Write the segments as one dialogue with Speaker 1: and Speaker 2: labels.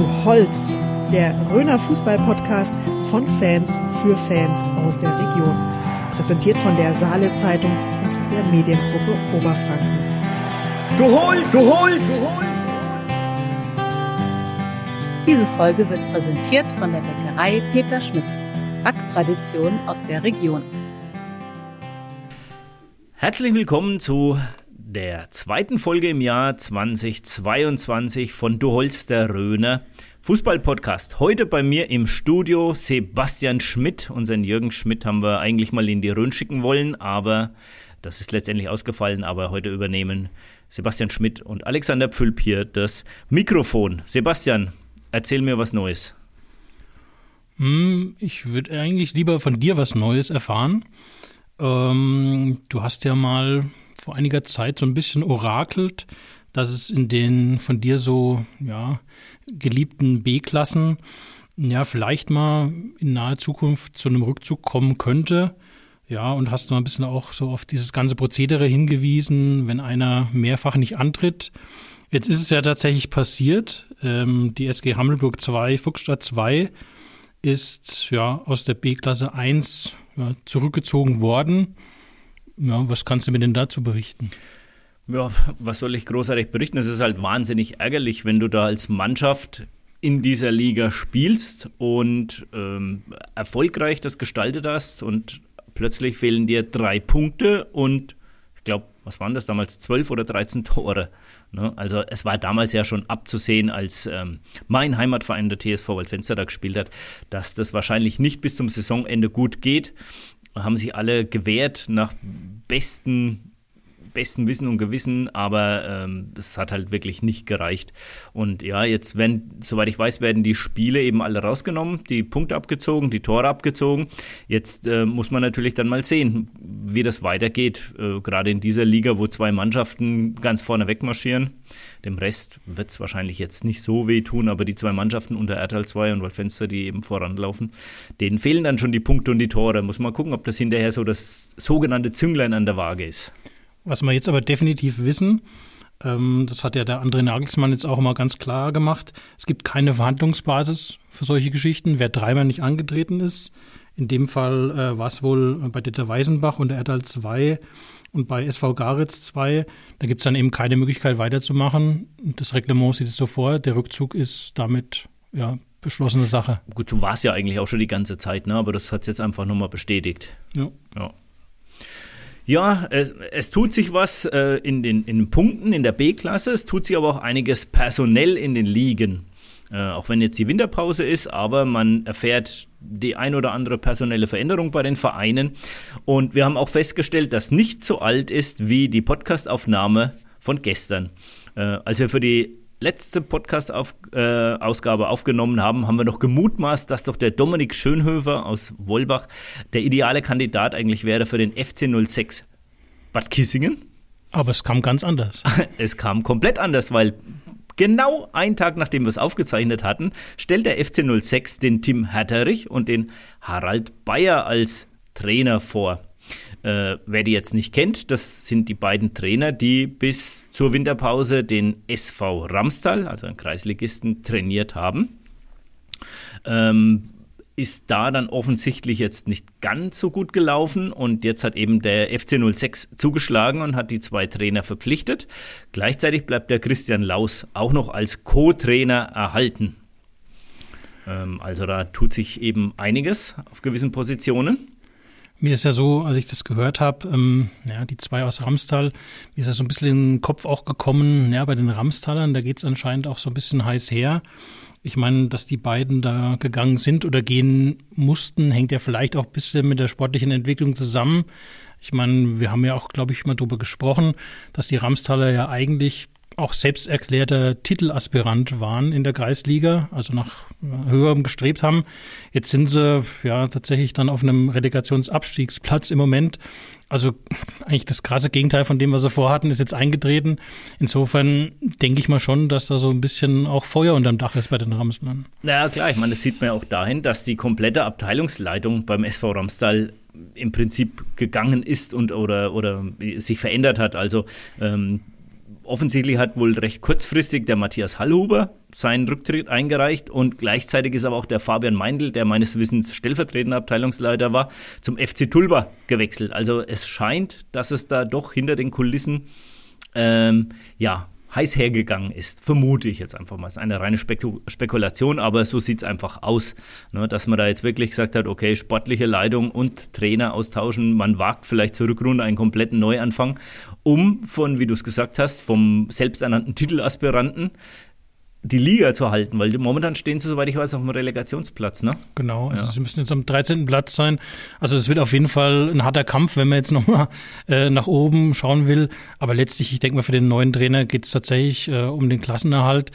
Speaker 1: Du Holz, der Röner Fußball-Podcast von Fans für Fans aus der Region. Präsentiert von der Saale Zeitung und der Mediengruppe Oberfranken.
Speaker 2: Du Holz, du Holz, du Holz.
Speaker 3: Diese Folge wird präsentiert von der Bäckerei Peter Schmidt. Backtradition aus der Region.
Speaker 4: Herzlich willkommen zu der zweiten Folge im Jahr 2022 von Du Holster Röner Fußball-Podcast. Heute bei mir im Studio Sebastian Schmidt. Unseren Jürgen Schmidt haben wir eigentlich mal in die Rhön schicken wollen, aber das ist letztendlich ausgefallen. Aber heute übernehmen Sebastian Schmidt und Alexander Pfülp hier das Mikrofon. Sebastian, erzähl mir was Neues.
Speaker 5: Hm, ich würde eigentlich lieber von dir was Neues erfahren. Ähm, du hast ja mal vor einiger Zeit so ein bisschen orakelt, dass es in den von dir so ja, geliebten B-Klassen ja vielleicht mal in naher Zukunft zu einem Rückzug kommen könnte. Ja, und hast du ein bisschen auch so auf dieses ganze Prozedere hingewiesen, wenn einer mehrfach nicht antritt. Jetzt ist es ja tatsächlich passiert. Ähm, die SG Hammelburg 2, Fuchsstadt 2 ist ja aus der B-Klasse 1 ja, zurückgezogen worden. Ja, was kannst du mir denn dazu berichten?
Speaker 4: Ja, was soll ich großartig berichten? Es ist halt wahnsinnig ärgerlich, wenn du da als Mannschaft in dieser Liga spielst und ähm, erfolgreich das gestaltet hast und plötzlich fehlen dir drei Punkte und ich glaube, was waren das damals, zwölf oder 13 Tore. Ne? Also es war damals ja schon abzusehen, als ähm, mein Heimatverein der TSV Waldfenster da gespielt hat, dass das wahrscheinlich nicht bis zum Saisonende gut geht haben sich alle gewehrt nach besten besten Wissen und Gewissen, aber ähm, es hat halt wirklich nicht gereicht. Und ja, jetzt werden, soweit ich weiß, werden die Spiele eben alle rausgenommen, die Punkte abgezogen, die Tore abgezogen. Jetzt äh, muss man natürlich dann mal sehen, wie das weitergeht. Äh, gerade in dieser Liga, wo zwei Mannschaften ganz vorne wegmarschieren. Dem Rest wird es wahrscheinlich jetzt nicht so wehtun, aber die zwei Mannschaften unter Erdal 2 und Waldfenster, die eben voranlaufen, denen fehlen dann schon die Punkte und die Tore. Muss man gucken, ob das hinterher so das sogenannte Zünglein an der Waage ist.
Speaker 5: Was wir jetzt aber definitiv wissen, ähm, das hat ja der André Nagelsmann jetzt auch immer ganz klar gemacht, es gibt keine Verhandlungsbasis für solche Geschichten. Wer dreimal nicht angetreten ist, in dem Fall äh, war es wohl bei Dieter Weisenbach und der Erdal 2 und bei SV Garitz 2, da gibt es dann eben keine Möglichkeit weiterzumachen. Das Reglement sieht es so vor, der Rückzug ist damit ja, beschlossene Sache.
Speaker 4: Gut, du warst ja eigentlich auch schon die ganze Zeit, ne? aber das hat es jetzt einfach nochmal bestätigt.
Speaker 5: Ja.
Speaker 4: ja. Ja, es, es, tut sich was äh, in, den, in den Punkten in der B-Klasse, es tut sich aber auch einiges personell in den Ligen. Äh, auch wenn jetzt die Winterpause ist, aber man erfährt die ein oder andere personelle Veränderung bei den Vereinen. Und wir haben auch festgestellt, dass nicht so alt ist wie die Podcastaufnahme von gestern. Äh, als wir für die letzte Podcast-Ausgabe auf, äh, aufgenommen haben, haben wir noch gemutmaßt, dass doch der Dominik Schönhöfer aus Wolbach der ideale Kandidat eigentlich wäre für den FC 06 Bad Kissingen.
Speaker 5: Aber es kam ganz anders.
Speaker 4: Es kam komplett anders, weil genau einen Tag nachdem wir es aufgezeichnet hatten, stellt der FC 06 den Tim Herterich und den Harald Bayer als Trainer vor. Äh, wer die jetzt nicht kennt, das sind die beiden Trainer, die bis zur Winterpause den SV Ramstal, also einen Kreisligisten, trainiert haben. Ähm, ist da dann offensichtlich jetzt nicht ganz so gut gelaufen und jetzt hat eben der FC 06 zugeschlagen und hat die zwei Trainer verpflichtet. Gleichzeitig bleibt der Christian Laus auch noch als Co-Trainer erhalten. Ähm, also da tut sich eben einiges auf gewissen Positionen.
Speaker 5: Mir ist ja so, als ich das gehört habe, ähm, ja, die zwei aus Ramstal, mir ist ja so ein bisschen in den Kopf auch gekommen, ja, bei den Ramstalern, da geht es anscheinend auch so ein bisschen heiß her. Ich meine, dass die beiden da gegangen sind oder gehen mussten, hängt ja vielleicht auch ein bisschen mit der sportlichen Entwicklung zusammen. Ich meine, wir haben ja auch, glaube ich, mal darüber gesprochen, dass die Ramstaler ja eigentlich auch selbsterklärter Titelaspirant waren in der Kreisliga, also nach höherem gestrebt haben. Jetzt sind sie ja tatsächlich dann auf einem Relegationsabstiegsplatz im Moment. Also eigentlich das krasse Gegenteil von dem, was sie vorhatten, ist jetzt eingetreten. Insofern denke ich mal schon, dass da so ein bisschen auch Feuer unterm Dach ist bei den Ramslern.
Speaker 4: Naja, klar, ich meine, das sieht man ja auch dahin, dass die komplette Abteilungsleitung beim SV Ramstal im Prinzip gegangen ist und oder, oder sich verändert hat. Also ähm, offensichtlich hat wohl recht kurzfristig der Matthias Hallhuber seinen Rücktritt eingereicht und gleichzeitig ist aber auch der Fabian Meindl, der meines Wissens stellvertretender Abteilungsleiter war, zum FC Tulba gewechselt. Also es scheint, dass es da doch hinter den Kulissen ähm, ja heiß hergegangen ist, vermute ich jetzt einfach mal. Es ist eine reine Spekul Spekulation, aber so sieht es einfach aus, ne, dass man da jetzt wirklich gesagt hat, okay, sportliche Leitung und Trainer austauschen, man wagt vielleicht zur Rückrunde einen kompletten Neuanfang, um von, wie du es gesagt hast, vom selbsternannten Titelaspiranten die Liga zu halten, weil momentan stehen sie, soweit ich weiß, auf dem Relegationsplatz, ne?
Speaker 5: Genau, also ja. sie müssen jetzt am 13. Platz sein. Also es wird auf jeden Fall ein harter Kampf, wenn man jetzt nochmal äh, nach oben schauen will. Aber letztlich, ich denke mal, für den neuen Trainer geht es tatsächlich äh, um den Klassenerhalt.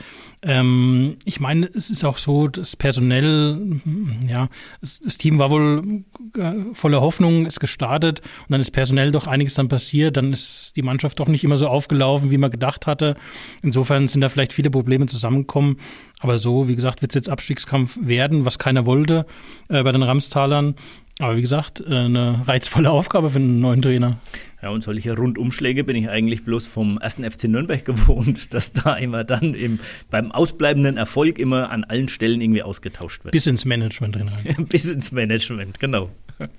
Speaker 5: Ähm, ich meine, es ist auch so, das personell, ja, das, Team war wohl äh, voller Hoffnung, ist gestartet und dann ist personell doch einiges dann passiert. Dann ist die Mannschaft doch nicht immer so aufgelaufen, wie man gedacht hatte. Insofern sind da vielleicht viele Probleme zusammengekommen. Aber so, wie gesagt, wird es jetzt Abstiegskampf werden, was keiner wollte äh, bei den Ramstalern. Aber wie gesagt, äh, eine reizvolle Aufgabe für einen neuen Trainer.
Speaker 4: Ja, und solche Rundumschläge bin ich eigentlich bloß vom ersten FC Nürnberg gewohnt, dass da immer dann im, beim ausbleibenden Erfolg immer an allen Stellen irgendwie ausgetauscht wird.
Speaker 5: Bis ins Management drin.
Speaker 4: Bis ins Management, genau.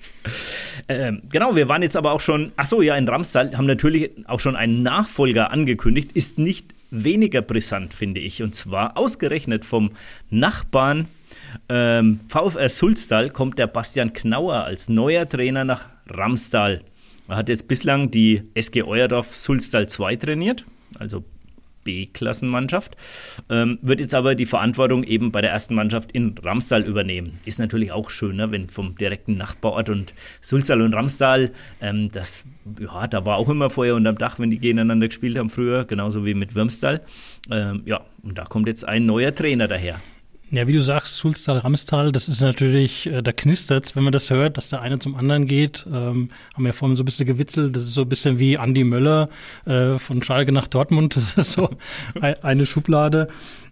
Speaker 4: ähm, genau, wir waren jetzt aber auch schon, ach so, ja, in Ramstal haben natürlich auch schon einen Nachfolger angekündigt, ist nicht weniger brisant, finde ich. Und zwar ausgerechnet vom Nachbarn ähm, VfR Sulztal kommt der Bastian Knauer als neuer Trainer nach Ramstal. Er hat jetzt bislang die SG Euerdorf Sulztal 2 trainiert, also B-Klassenmannschaft, ähm, wird jetzt aber die Verantwortung eben bei der ersten Mannschaft in Ramstal übernehmen. Ist natürlich auch schöner, wenn vom direkten Nachbarort und Sulztal und Ramstal, ähm, das, ja, da war auch immer Feuer unterm Dach, wenn die gegeneinander gespielt haben früher, genauso wie mit Würmstal. Ähm, ja, und da kommt jetzt ein neuer Trainer daher.
Speaker 5: Ja, wie du sagst, Sulztal, Ramstal, das ist natürlich, äh, da knistert wenn man das hört, dass der eine zum anderen geht. Ähm, haben wir vorhin so ein bisschen gewitzelt, das ist so ein bisschen wie Andy Möller äh, von Schalke nach Dortmund, das ist so eine Schublade.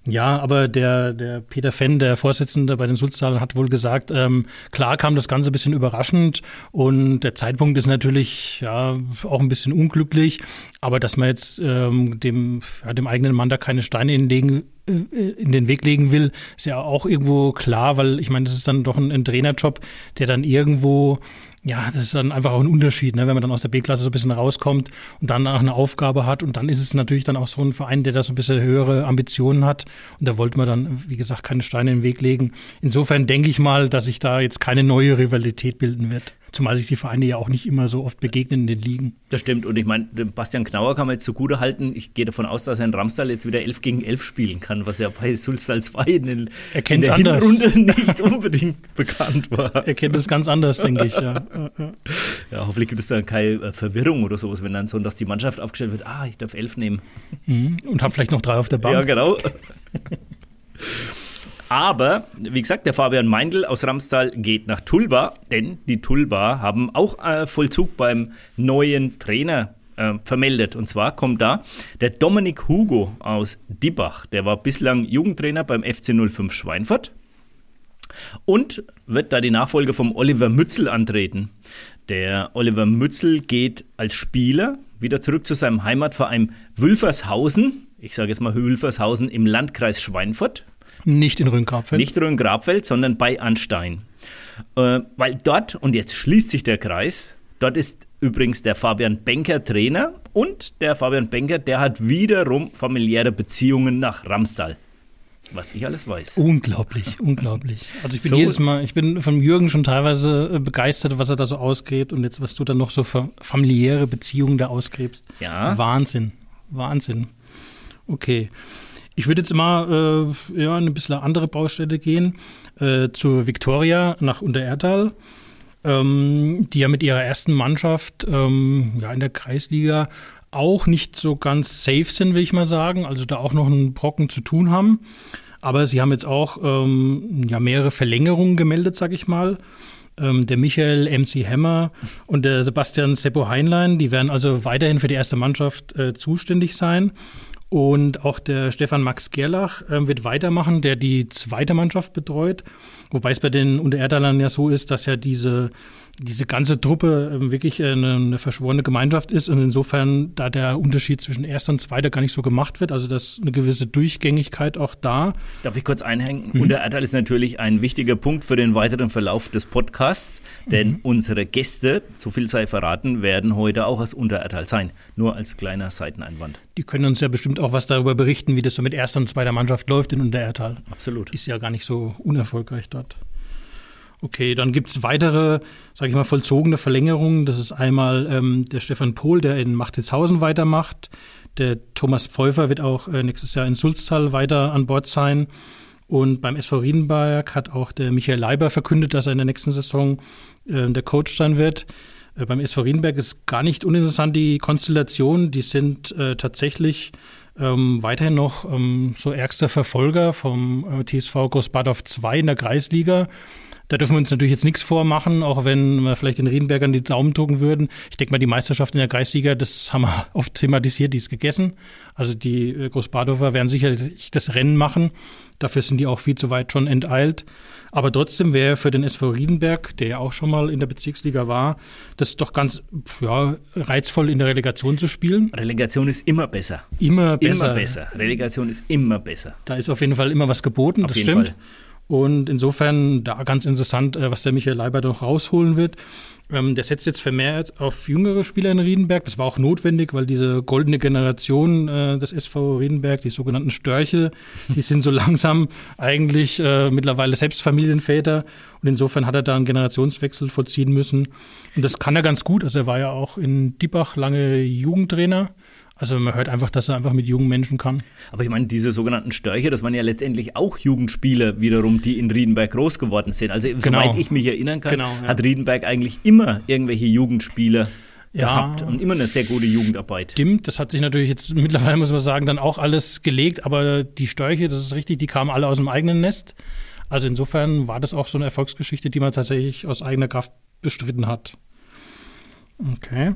Speaker 5: Ja, aber der, der Peter Fenn, der Vorsitzende bei den Sulztalern, hat wohl gesagt, ähm, klar kam das Ganze ein bisschen überraschend und der Zeitpunkt ist natürlich ja auch ein bisschen unglücklich, aber dass man jetzt ähm, dem, ja, dem eigenen Mann da keine Steine hinlegen, äh, in den Weg legen will, ist ja auch irgendwo klar, weil ich meine, das ist dann doch ein, ein Trainerjob, der dann irgendwo ja, das ist dann einfach auch ein Unterschied, ne? wenn man dann aus der B-Klasse so ein bisschen rauskommt und dann auch eine Aufgabe hat. Und dann ist es natürlich dann auch so ein Verein, der da so ein bisschen höhere Ambitionen hat. Und da wollte man dann, wie gesagt, keine Steine in den Weg legen. Insofern denke ich mal, dass sich da jetzt keine neue Rivalität bilden wird. Zumal sich die Vereine ja auch nicht immer so oft begegnen in den Ligen.
Speaker 4: Das stimmt. Und ich meine, Bastian Knauer kann man jetzt zugute halten. Ich gehe davon aus, dass er in Ramstal jetzt wieder 11 gegen 11 spielen kann, was ja bei Sulstal 2 in, den,
Speaker 5: in der anders.
Speaker 4: Hinrunde nicht unbedingt bekannt war.
Speaker 5: Er kennt es ganz anders, denke ich. Ja.
Speaker 4: ja, hoffentlich gibt es da keine äh, Verwirrung oder sowas, wenn dann so, dass die Mannschaft aufgestellt wird, ah, ich darf 11 nehmen.
Speaker 5: Mhm. Und habe vielleicht noch drei auf der Bank.
Speaker 4: Ja, genau. Aber, wie gesagt, der Fabian Meindl aus Ramstal geht nach Tulba, denn die Tulba haben auch äh, Vollzug beim neuen Trainer äh, vermeldet. Und zwar kommt da der Dominik Hugo aus Dibach. Der war bislang Jugendtrainer beim FC 05 Schweinfurt und wird da die Nachfolge vom Oliver Mützel antreten. Der Oliver Mützel geht als Spieler wieder zurück zu seinem Heimatverein Wülfershausen. Ich sage jetzt mal Wülfershausen im Landkreis Schweinfurt.
Speaker 5: Nicht in Rhön-Grabfeld.
Speaker 4: Nicht Rhön-Grabfeld, sondern bei Anstein. Äh, weil dort, und jetzt schließt sich der Kreis, dort ist übrigens der Fabian Benker Trainer und der Fabian Benker, der hat wiederum familiäre Beziehungen nach Ramstal. Was ich alles weiß.
Speaker 5: Unglaublich, unglaublich. Also ich bin so. jedes Mal, ich bin von Jürgen schon teilweise äh, begeistert, was er da so ausgräbt und jetzt, was du dann noch so für familiäre Beziehungen da ausgräbst.
Speaker 4: Ja.
Speaker 5: Wahnsinn, Wahnsinn. Okay. Ich würde jetzt mal äh, ja, eine bisschen andere Baustelle gehen, äh, zur Victoria nach Untererdal, ähm, die ja mit ihrer ersten Mannschaft ähm, ja, in der Kreisliga auch nicht so ganz safe sind, will ich mal sagen. Also da auch noch einen Brocken zu tun haben. Aber sie haben jetzt auch ähm, ja, mehrere Verlängerungen gemeldet, sag ich mal. Ähm, der Michael MC Hammer und der Sebastian Seppo Heinlein, die werden also weiterhin für die erste Mannschaft äh, zuständig sein. Und auch der Stefan Max Gerlach äh, wird weitermachen, der die zweite Mannschaft betreut. Wobei es bei den Untererdalern ja so ist, dass ja diese diese ganze Truppe ähm, wirklich eine, eine, verschworene Gemeinschaft ist und insofern da der Unterschied zwischen erster und zweiter gar nicht so gemacht wird. Also dass eine gewisse Durchgängigkeit auch da.
Speaker 4: Darf ich kurz einhängen? Mhm. Unterertal ist natürlich ein wichtiger Punkt für den weiteren Verlauf des Podcasts, denn mhm. unsere Gäste, so viel sei verraten, werden heute auch aus Unterertal sein. Nur als kleiner Seiteneinwand.
Speaker 5: Die können uns ja bestimmt auch was darüber berichten, wie das so mit erster und zweiter Mannschaft läuft in Unterertal.
Speaker 4: Absolut.
Speaker 5: Ist ja gar nicht so unerfolgreich dort. Okay, dann gibt es weitere, sage ich mal, vollzogene Verlängerungen. Das ist einmal ähm, der Stefan Pohl, der in Machtitzhausen weitermacht. Der Thomas Pfeuffer wird auch äh, nächstes Jahr in Sulztal weiter an Bord sein. Und beim SV Riedenberg hat auch der Michael Leiber verkündet, dass er in der nächsten Saison äh, der Coach sein wird. Äh, beim SV Riedenberg ist gar nicht uninteressant die Konstellation. Die sind äh, tatsächlich ähm, weiterhin noch ähm, so ärgster Verfolger vom äh, TSV Großbadorf 2 in der Kreisliga. Da dürfen wir uns natürlich jetzt nichts vormachen, auch wenn wir vielleicht den Riedenbergern die Daumen drucken würden. Ich denke mal, die Meisterschaft in der Kreisliga, das haben wir oft thematisiert, die ist gegessen. Also die äh, Großbadorfer werden sicherlich das Rennen machen. Dafür sind die auch viel zu weit schon enteilt. Aber trotzdem wäre für den SV Riedenberg, der ja auch schon mal in der Bezirksliga war, das doch ganz ja, reizvoll in der Relegation zu spielen.
Speaker 4: Relegation ist immer besser.
Speaker 5: Immer besser.
Speaker 4: Immer besser. Relegation ist immer besser.
Speaker 5: Da ist auf jeden Fall immer was geboten,
Speaker 4: auf
Speaker 5: das stimmt. Fall. Und insofern da ganz interessant, äh, was der Michael Leiber noch rausholen wird. Ähm, der setzt jetzt vermehrt auf jüngere Spieler in Riedenberg. Das war auch notwendig, weil diese goldene Generation äh, des SV Riedenberg, die sogenannten Störche, die sind so langsam eigentlich äh, mittlerweile selbst Familienväter. Und insofern hat er da einen Generationswechsel vollziehen müssen. Und das kann er ganz gut. Also er war ja auch in Diebach lange Jugendtrainer also man hört einfach, dass er einfach mit jungen Menschen kann.
Speaker 4: Aber ich meine, diese sogenannten Störche, das waren ja letztendlich auch Jugendspieler wiederum, die in Riedenberg groß geworden sind. Also genau. soweit ich mich erinnern kann, genau, ja. hat Riedenberg eigentlich immer irgendwelche Jugendspieler ja, gehabt und immer eine sehr gute Jugendarbeit.
Speaker 5: Stimmt, das hat sich natürlich jetzt mittlerweile, muss man sagen, dann auch alles gelegt, aber die Störche, das ist richtig, die kamen alle aus dem eigenen Nest. Also insofern war das auch so eine Erfolgsgeschichte, die man tatsächlich aus eigener Kraft bestritten hat. Okay.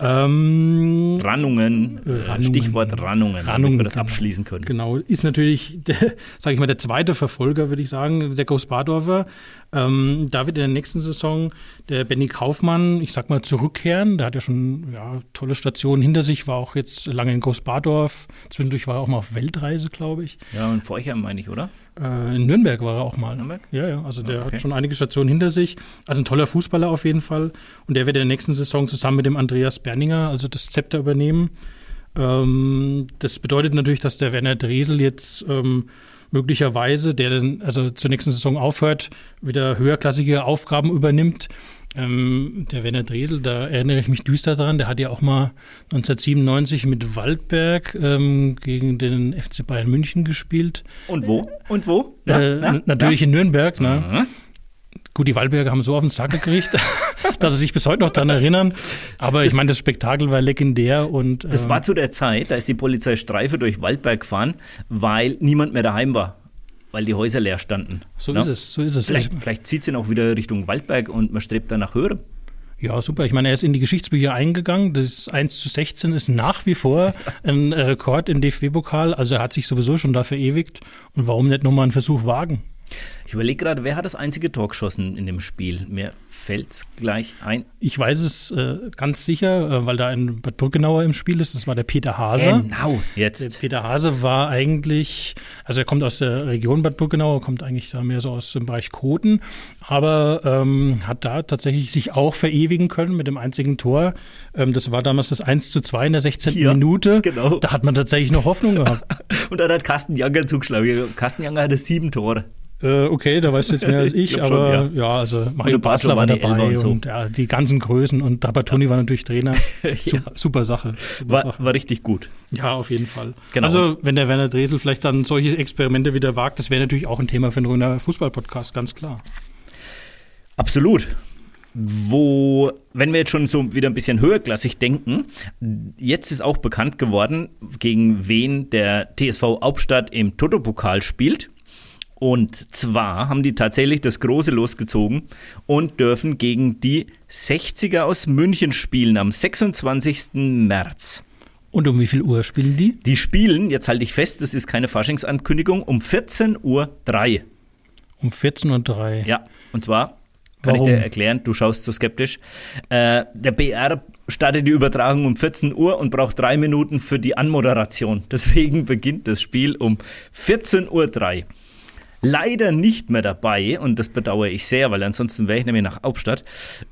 Speaker 4: Ähm, Rannungen, äh, Rannungen, Stichwort Rannungen,
Speaker 5: Rannungen damit
Speaker 4: wir das genau, abschließen können.
Speaker 5: Genau, ist natürlich, sage ich mal, der zweite Verfolger, würde ich sagen, der Ghost Bardorfer. Ähm, da wird in der nächsten Saison der Benny Kaufmann, ich sag mal, zurückkehren. Der hat ja schon ja, tolle Stationen hinter sich, war auch jetzt lange in Ghost Bardorf. Zwischendurch war er auch mal auf Weltreise, glaube ich.
Speaker 4: Ja, und Forchheim meine ich, oder?
Speaker 5: Äh, in Nürnberg war er auch mal. Nürnberg? Ja, ja. Also der okay. hat schon einige Stationen hinter sich. Also ein toller Fußballer auf jeden Fall. Und der wird in der nächsten Saison zusammen mit dem Andreas Berninger, also das Zepter übernehmen. Ähm, das bedeutet natürlich, dass der Werner Dresel jetzt ähm, möglicherweise, der dann also zur nächsten Saison aufhört, wieder höherklassige Aufgaben übernimmt. Ähm, der Werner Dresel, da erinnere ich mich düster dran, der hat ja auch mal 1997 mit Waldberg ähm, gegen den FC Bayern München gespielt.
Speaker 4: Und wo? Und wo?
Speaker 5: Ja, äh, na, natürlich ja. in Nürnberg. Ne? Mhm. Gut, die Waldberger haben so auf den Sack gekriegt, dass sie sich bis heute noch daran erinnern. Aber das, ich meine, das Spektakel war legendär und.
Speaker 4: Das ähm, war zu der Zeit, da ist die Polizei Streife durch Waldberg gefahren, weil niemand mehr daheim war weil die Häuser leer standen.
Speaker 5: So ja? ist es, so ist es.
Speaker 4: Vielleicht, vielleicht zieht sie auch wieder Richtung Waldberg und man strebt dann nach Höherem.
Speaker 5: Ja, super. Ich meine, er ist in die Geschichtsbücher eingegangen. Das 1 zu 16 ist nach wie vor ein Rekord im DFB-Pokal. Also er hat sich sowieso schon da verewigt. Und warum nicht nochmal einen Versuch wagen?
Speaker 4: Ich überlege gerade, wer hat das einzige Tor geschossen in dem Spiel? Mir fällt es gleich ein.
Speaker 5: Ich weiß es äh, ganz sicher, äh, weil da ein Bad Brückenauer im Spiel ist. Das war der Peter Hase.
Speaker 4: Genau, jetzt.
Speaker 5: Der Peter Hase war eigentlich, also er kommt aus der Region Bad Brückenauer, kommt eigentlich da mehr so aus dem Bereich Koten, aber ähm, hat da tatsächlich sich auch verewigen können mit dem einzigen Tor. Ähm, das war damals das 1 zu 2 in der 16. Ja, Minute. Genau. Da hat man tatsächlich noch Hoffnung gehabt.
Speaker 4: Und dann hat Carsten Janger zugeschlagen. Carsten Janger hatte sieben Tore.
Speaker 5: Äh, okay, da weißt du jetzt mehr als ich, ich aber schon, ja. ja. also Mario Basler war dabei und, so. und ja, die ganzen Größen und Trapattoni ja. war natürlich Trainer. ja. Super Sache. Super
Speaker 4: war,
Speaker 5: Sache.
Speaker 4: war richtig gut.
Speaker 5: Ja, auf jeden Fall. Genau. Also, wenn der Werner Dresel vielleicht dann solche Experimente wieder wagt, das wäre natürlich auch ein Thema für einen Röner Fußball-Podcast, ganz klar.
Speaker 4: Absolut. Wo, wenn wir jetzt schon so wieder ein bisschen höherklassig denken, jetzt ist auch bekannt geworden, gegen wen der TSV Hauptstadt im Toto-Pokal spielt. Und zwar haben die tatsächlich das große losgezogen und dürfen gegen die 60er aus München spielen am 26. März.
Speaker 5: Und um wie viel Uhr spielen die?
Speaker 4: Die spielen, jetzt halte ich fest, das ist keine Faschingsankündigung, um 14.03 Uhr.
Speaker 5: Um 14.03
Speaker 4: Uhr? Ja, und zwar Kann
Speaker 5: Warum?
Speaker 4: ich dir erklären? Du schaust so skeptisch. Äh, der BR startet die Übertragung um 14 Uhr und braucht drei Minuten für die Anmoderation. Deswegen beginnt das Spiel um 14.03 Uhr. Leider nicht mehr dabei, und das bedauere ich sehr, weil ansonsten wäre ich nämlich nach Hauptstadt,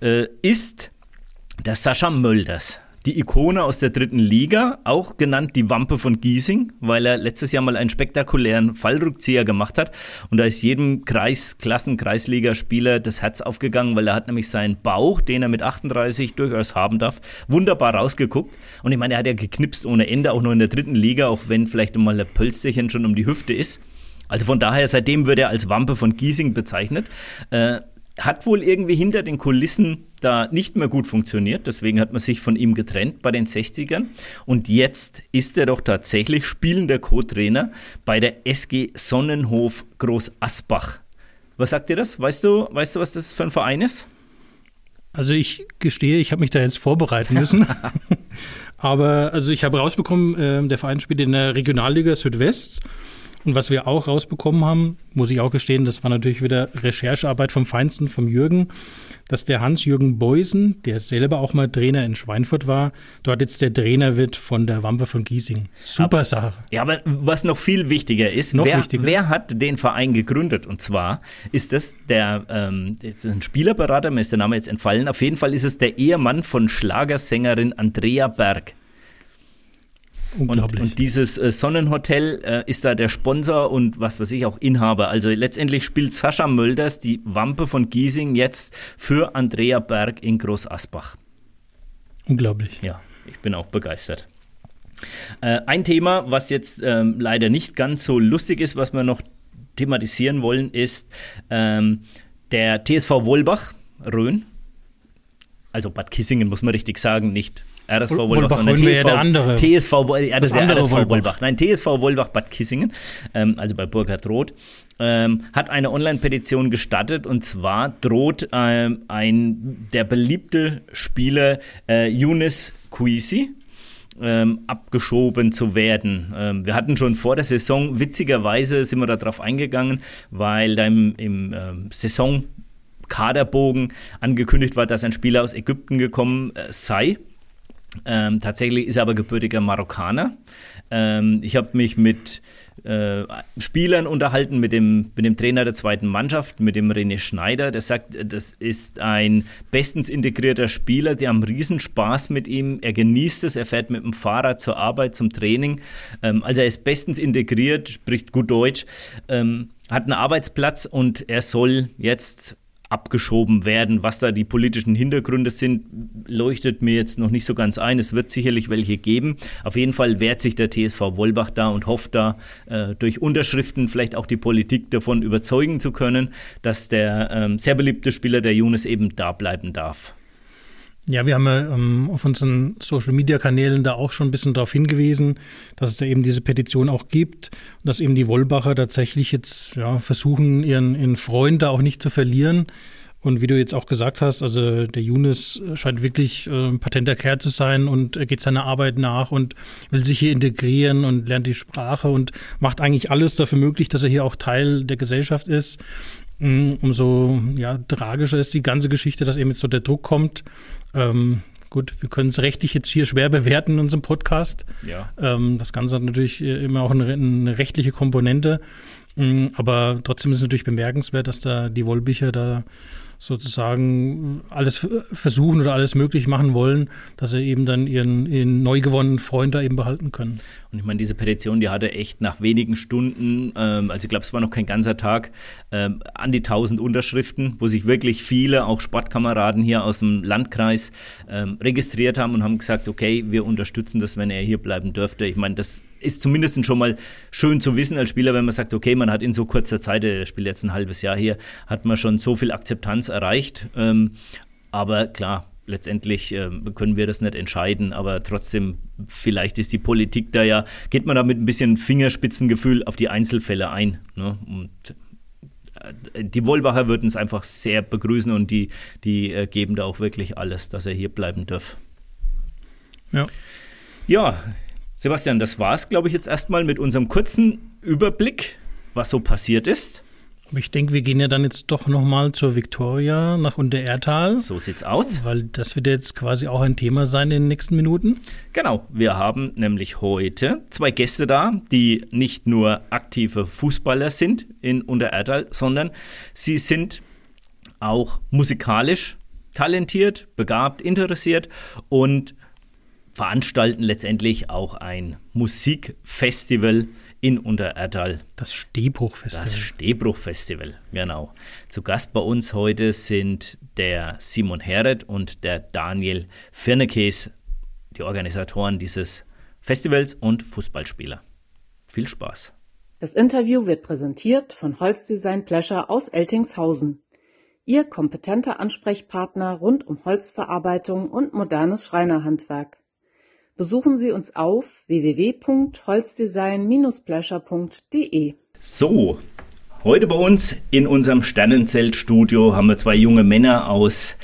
Speaker 4: äh, ist der Sascha Mölders. Die Ikone aus der dritten Liga, auch genannt die Wampe von Giesing, weil er letztes Jahr mal einen spektakulären Fallrückzieher gemacht hat. Und da ist jedem Kreis, Klassen, Kreisligaspieler das Herz aufgegangen, weil er hat nämlich seinen Bauch, den er mit 38 durchaus haben darf, wunderbar rausgeguckt. Und ich meine, er hat ja geknipst ohne Ende, auch noch in der dritten Liga, auch wenn vielleicht mal ein Pölsterchen schon um die Hüfte ist. Also von daher, seitdem wird er als Wampe von Giesing bezeichnet. Äh, hat wohl irgendwie hinter den Kulissen da nicht mehr gut funktioniert. Deswegen hat man sich von ihm getrennt bei den 60ern. Und jetzt ist er doch tatsächlich spielender Co-Trainer bei der SG Sonnenhof Groß Asbach. Was sagt dir das? Weißt du, weißt du, was das für ein Verein ist?
Speaker 5: Also ich gestehe, ich habe mich da jetzt vorbereiten müssen. Aber also ich habe rausbekommen, äh, der Verein spielt in der Regionalliga Südwest. Und was wir auch rausbekommen haben, muss ich auch gestehen, das war natürlich wieder Recherchearbeit vom Feinsten, vom Jürgen, dass der Hans-Jürgen Beusen, der selber auch mal Trainer in Schweinfurt war, dort jetzt der Trainer wird von der Wampe von Giesing. Super Sache.
Speaker 4: Ja, aber was noch viel wichtiger ist,
Speaker 5: Noch
Speaker 4: wer,
Speaker 5: wichtiger.
Speaker 4: wer hat den Verein gegründet? Und zwar ist das der, ähm, das ist ein Spielerberater, mir ist der Name jetzt entfallen. Auf jeden Fall ist es der Ehemann von Schlagersängerin Andrea Berg. Und,
Speaker 5: Unglaublich.
Speaker 4: und dieses äh, Sonnenhotel äh, ist da der Sponsor und was weiß ich auch Inhaber. Also letztendlich spielt Sascha Mölders die Wampe von Giesing jetzt für Andrea Berg in Groß Asbach.
Speaker 5: Unglaublich.
Speaker 4: Ja, ich bin auch begeistert. Äh, ein Thema, was jetzt ähm, leider nicht ganz so lustig ist, was wir noch thematisieren wollen, ist ähm, der TSV Wolbach, Rhön. Also Bad Kissingen muss man richtig sagen, nicht RSV
Speaker 5: Wol-
Speaker 4: Wolbach,
Speaker 5: Wolbach
Speaker 4: sondern
Speaker 5: wäre ja
Speaker 4: TSV,
Speaker 5: der andere.
Speaker 4: TSV, ja, das,
Speaker 5: Das andere
Speaker 4: RSV
Speaker 5: Wolbach.
Speaker 4: Wolbach. Nein, TSV Wolbach Bad Kissingen, ähm, also bei Burkhard Roth, ähm, hat eine Online-Petition gestartet und zwar droht ähm, ein der beliebte Spieler äh, Younes Quisi ähm, abgeschoben zu werden. Ähm, wir hatten schon vor der Saison, witzigerweise sind wir darauf eingegangen, weil da im, im ähm, Saison Kaderbogen angekündigt war, dass ein Spieler aus Ägypten gekommen äh, sei. Ähm, tatsächlich ist er aber gebürtiger Marokkaner. Ähm, ich habe mich mit äh, Spielern unterhalten, mit dem, mit dem Trainer der zweiten Mannschaft, mit dem René Schneider. Der sagt, das ist ein bestens integrierter Spieler. Sie haben Riesenspaß mit ihm. Er genießt es. Er fährt mit dem Fahrrad zur Arbeit, zum Training. Ähm, also er ist bestens integriert, spricht gut Deutsch, ähm, hat einen Arbeitsplatz und er soll jetzt abgeschoben werden. Was da die politischen Hintergründe sind, leuchtet mir jetzt noch nicht so ganz ein. Es wird sicherlich welche geben. Auf jeden Fall wehrt sich der TSV Wolbach da und hofft da äh, durch Unterschriften vielleicht auch die Politik davon überzeugen zu können, dass der ähm, sehr beliebte Spieler der Younes eben da bleiben darf.
Speaker 5: Ja, wir haben ja ähm, auf unseren Social-Media-Kanälen da auch schon ein bisschen darauf hingewiesen, dass es da eben diese Petition auch gibt und dass eben die Wollbacher tatsächlich jetzt ja, versuchen, ihren, ihren Freund da auch nicht zu verlieren. Und wie du jetzt auch gesagt hast, also der Younes scheint wirklich äh, patenter Kerl zu sein und geht seiner Arbeit nach und will sich hier integrieren und lernt die Sprache und macht eigentlich alles dafür möglich, dass er hier auch Teil der Gesellschaft ist. Mm, Umso ja, tragischer ist die ganze Geschichte, dass eben jetzt so der Druck kommt. Ähm, gut, wir können es rechtlich jetzt hier schwer bewerten in unserem Podcast.
Speaker 4: Ja.
Speaker 5: Ähm, das Ganze hat natürlich äh, immer auch eine, eine rechtliche Komponente. Mm, Aber trotzdem ist es natürlich bemerkenswert, dass da die Wollbicher da sozusagen alles versuchen oder alles möglich machen wollen, dass sie eben dann ihren, ihren neu gewonnenen Freund da eben behalten können.
Speaker 4: Und ich meine, diese Petition, die hatte echt nach wenigen Stunden, ähm, also ich glaube, es war noch kein ganzer Tag, ähm, an die 1000 Unterschriften, wo sich wirklich viele, auch Sportkameraden hier aus dem Landkreis, ähm, registriert haben und haben gesagt, okay, wir unterstützen das, wenn er hier bleiben dürfte. Ich meine, das ist zumindest schon mal schön zu wissen als Spieler, wenn man sagt, okay, man hat in so kurzer Zeit, er spielt jetzt ein halbes Jahr hier, hat man schon so viel Akzeptanz erreicht. Ähm, aber klar, letztendlich ähm, können wir das nicht entscheiden, aber trotzdem, vielleicht ist die Politik da ja, geht man da mit ein bisschen Fingerspitzengefühl auf die Einzelfälle ein. Ne? Und äh, die Wollbacher würden es einfach sehr begrüßen und die, die äh, geben da auch wirklich alles, dass er hier bleiben darf.
Speaker 5: Ja.
Speaker 4: Ja, Sebastian, das war's, glaube ich, jetzt erstmal mit unserem kurzen Überblick, was so passiert ist.
Speaker 5: Aber ich denke, wir gehen ja dann jetzt doch nochmal zur Viktoria nach Unterertal.
Speaker 4: So sieht's aus.
Speaker 5: Weil das wird jetzt quasi auch ein Thema sein in den nächsten Minuten.
Speaker 4: Genau, wir haben nämlich heute zwei Gäste da, die nicht nur aktive Fußballer sind in Unterertal, sondern sie sind auch musikalisch talentiert, begabt, interessiert und veranstalten letztendlich auch ein Musikfestival in Unterertal.
Speaker 5: Das Stehbruchfestival.
Speaker 4: Das Stehbruchfestival, genau. Zu Gast bei uns heute sind der Simon Heret und der Daniel Firnekes, die Organisatoren dieses Festivals und Fußballspieler. Viel Spaß.
Speaker 3: Das Interview wird präsentiert von Holzdesign Pleasure aus Eltingshausen. Ihr kompetenter Ansprechpartner rund um Holzverarbeitung und modernes Schreinerhandwerk. Besuchen Sie uns auf www.holzdesign-pleasure.de.
Speaker 4: So, heute bei uns in unserem Sternenzeltstudio haben wir zwei junge Männer aus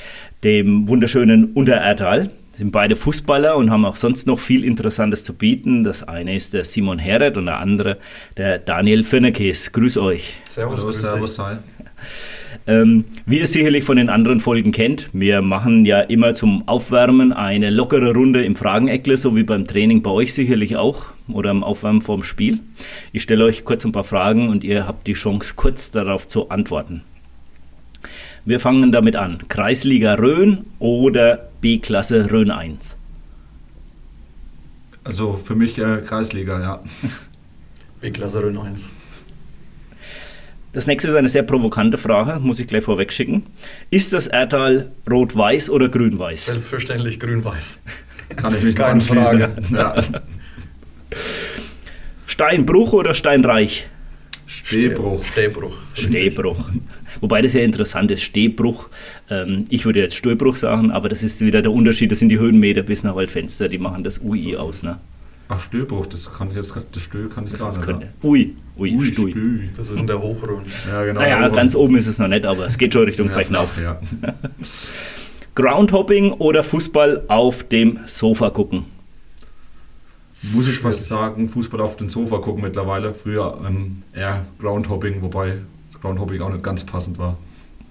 Speaker 4: dem wunderschönen Unterertal. Sind beide Fußballer und haben auch sonst noch viel Interessantes zu bieten. Das eine ist der Simon Herret und der andere der Daniel Firnekes. Grüß euch.
Speaker 6: Servus,
Speaker 7: Hallo, servus, hi.
Speaker 4: Ähm, wie ihr sicherlich von den anderen Folgen kennt, wir machen ja immer zum Aufwärmen eine lockere Runde im Frageneckle, so wie beim Training bei euch sicherlich auch oder im Aufwärmen vorm Spiel. Ich stelle euch kurz ein paar Fragen und ihr habt die Chance, kurz darauf zu antworten. Wir fangen damit an. Kreisliga Rhön oder B-Klasse Rhön 1?
Speaker 7: Also für mich äh, Kreisliga, ja.
Speaker 6: B-Klasse Rhön 1.
Speaker 4: Das nächste ist eine sehr provokante Frage, muss ich gleich vorweg schicken. Ist das Erdtal rot-weiß oder grün-weiß?
Speaker 6: Selbstverständlich grün-weiß.
Speaker 7: Kann ich mich
Speaker 6: Keine. Frage.
Speaker 7: Ja.
Speaker 4: Steinbruch oder Steinreich?
Speaker 7: Stehbruch.
Speaker 6: Stehbruch.
Speaker 4: Stehbruch. Wobei das ja interessant ist, Stehbruch. Ähm, ich würde jetzt Stehbruch sagen, aber das ist wieder der Unterschied. Das sind die Höhenmeter bis nach Waldfenster, die machen das UI aus. Ne?
Speaker 7: Ach, Stehbruch, das kann ich jetzt, das Stö kann ich gar
Speaker 4: Das
Speaker 7: nicht.
Speaker 4: könnte. Ui, ui,
Speaker 7: Ui,
Speaker 4: Stui.
Speaker 7: Stö.
Speaker 6: Das ist in der Hochrhön.
Speaker 7: Ja, genau.
Speaker 4: Naja, ganz oben ist es noch nicht, aber es geht schon Richtung
Speaker 7: Ja,
Speaker 4: Brechlauf.
Speaker 7: Ja.
Speaker 4: Groundhopping oder Fußball auf dem Sofa gucken?
Speaker 7: Muss ich fast sagen, Fußball auf den Sofa gucken mittlerweile. Früher ähm, eher Groundhopping, wobei Groundhopping auch nicht ganz passend war.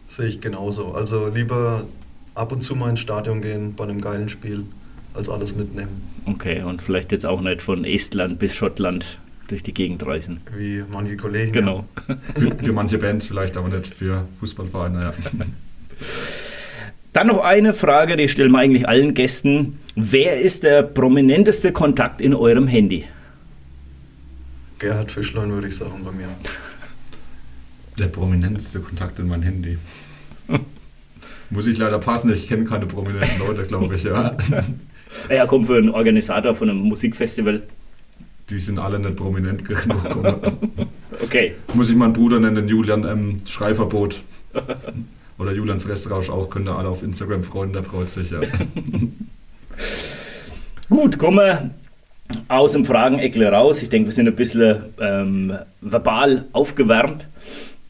Speaker 6: Sehe ich genauso. Also lieber ab und zu mal ins Stadion gehen bei einem geilen Spiel, als alles mitnehmen.
Speaker 4: Okay, und vielleicht jetzt auch nicht von Estland bis Schottland durch die Gegend reisen.
Speaker 6: Wie manche Kollegen.
Speaker 4: Genau.
Speaker 7: Für, für manche Bands vielleicht, aber nicht für Fußballvereine. Ja.
Speaker 4: Dann noch eine Frage, die stellen wir eigentlich allen Gästen. Wer ist der prominenteste Kontakt in eurem Handy?
Speaker 6: Ja. Gerhard Fischlein würde ich sagen bei mir.
Speaker 7: Der prominenteste Kontakt in mein Handy. Muss ich leider passen, ich kenne keine prominenten Leute, glaube ich, ja.
Speaker 4: Ja, kommt für einen Organisator von einem Musikfestival.
Speaker 7: Die sind alle nicht prominent genug.
Speaker 4: Okay,
Speaker 7: Muss ich meinen Bruder nennen, Julian ähm, Schreiverbot. Oder Julian Fressrausch auch, könnt ihr alle auf Instagram freuen, der freut sich, ja.
Speaker 4: gut, kommen wir aus dem Frageneckle raus. Ich denke, wir sind ein bisschen ähm, verbal aufgewärmt.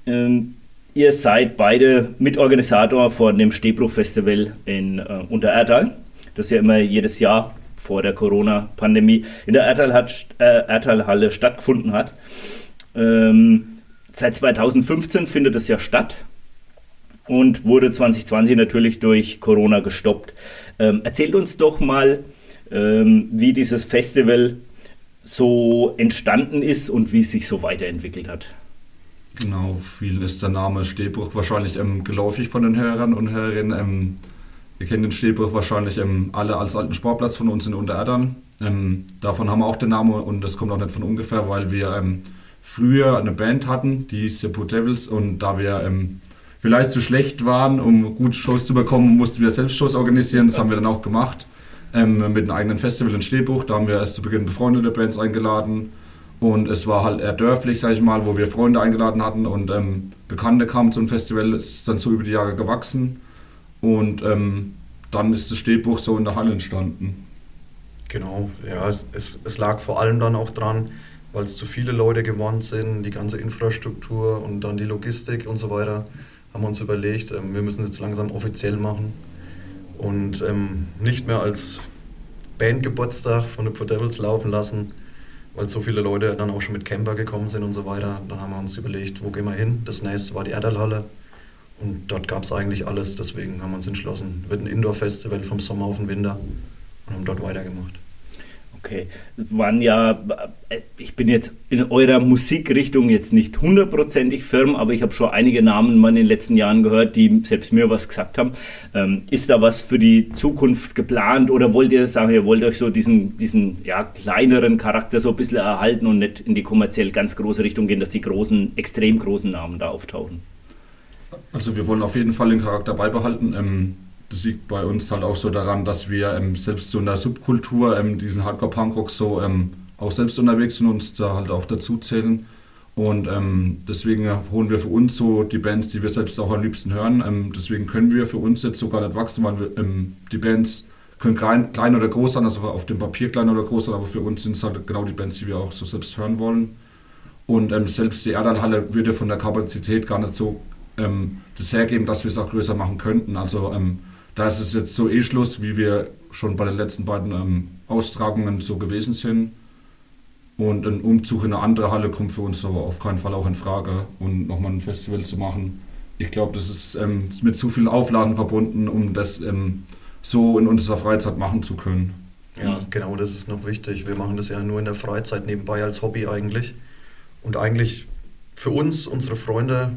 Speaker 4: Ähm, ihr seid beide Mitorganisator von dem Stehbruch-Festival in äh, Unterertal, das ja immer jedes Jahr vor der Corona-Pandemie in der Erdtal hat, äh, stattgefunden hat. Ähm, seit 2015 findet es ja statt und wurde 2020 natürlich durch Corona gestoppt. Ähm, erzählt uns doch mal, ähm, wie dieses Festival so entstanden ist und wie es sich so weiterentwickelt hat.
Speaker 7: Genau, vielen ist der Name Stehbruch wahrscheinlich ähm, geläufig von den Hörern und Hörerinnen. Wir kennen den Stehbruch wahrscheinlich ähm, alle als alten Sportplatz von uns in Untererdern. Ähm, davon haben wir auch den Namen und das kommt auch nicht von ungefähr, weil wir ähm, früher eine Band hatten, die hieß The Put Devils und da wir ähm, vielleicht zu schlecht waren, um gute Shows zu bekommen, mussten wir selbst Shows organisieren. Das haben wir dann auch gemacht ähm, mit einem eigenen Festival in Stehbruch. Da haben wir erst zu Beginn befreundete Bands eingeladen und es war halt eher dörflich, sag ich mal, wo wir Freunde eingeladen hatten und ähm, Bekannte kamen zum Festival. Es ist dann so über die Jahre gewachsen und ähm, dann ist das Stehbruch so in der Halle entstanden.
Speaker 6: Genau, ja, es, es lag vor allem dann auch dran, weil es zu viele Leute geworden sind, die ganze Infrastruktur und dann die Logistik und so weiter, haben wir uns überlegt, ähm, wir müssen es jetzt langsam offiziell machen und ähm, nicht mehr als Bandgeburtstag von The Poor Devils laufen lassen, weil so viele Leute dann auch schon mit Camper gekommen sind und so weiter. Dann haben wir uns überlegt, wo gehen wir hin? Das nächste war die Erdalhalle und dort gab es eigentlich alles, deswegen haben wir uns entschlossen, wird ein Indoor-Festival vom Sommer auf den Winter und haben dort weitergemacht.
Speaker 4: Okay, waren ja, äh, ich bin jetzt in eurer Musikrichtung jetzt nicht hundertprozentig firm, aber ich habe schon einige Namen mal in den letzten Jahren gehört, die selbst mir was gesagt haben. Ähm, ist da was für die Zukunft geplant oder wollt ihr sagen, ihr wollt euch so diesen, diesen ja, kleineren Charakter so ein bisschen erhalten und nicht in die kommerziell ganz große Richtung gehen, dass die großen, extrem großen Namen da auftauchen?
Speaker 7: Also wir wollen auf jeden Fall den Charakter beibehalten. Ähm das liegt bei uns halt auch so daran, dass wir ähm, selbst so in der Subkultur, ähm, diesen Hardcore-Punkrock so ähm, auch selbst unterwegs sind und uns da halt auch dazu zählen. Und ähm, deswegen holen wir für uns so die Bands, die wir selbst auch am liebsten hören. Ähm, deswegen können wir für uns jetzt sogar nicht wachsen, weil wir, ähm, die Bands können klein, klein, oder groß sein, also auf dem Papier klein oder groß sein, aber für uns sind es halt genau die Bands, die wir auch so selbst hören wollen. Und selbst die Erdalhalle würde von der Kapazität gar nicht so das hergeben, dass wir es auch größer machen könnten. Also da ist es jetzt so eh Schluss, wie wir schon bei den letzten beiden ähm, Austragungen so gewesen sind. Und ein Umzug in eine andere Halle kommt für uns aber auf keinen Fall auch in Frage. Und nochmal ein Festival zu machen, ich glaube, das ist ähm, mit zu viel Aufladen verbunden, um das ähm, so in unserer Freizeit machen zu können.
Speaker 6: Ja, genau, das ist noch wichtig. Wir machen das ja nur in der Freizeit nebenbei als Hobby eigentlich. Und eigentlich für uns, unsere Freunde,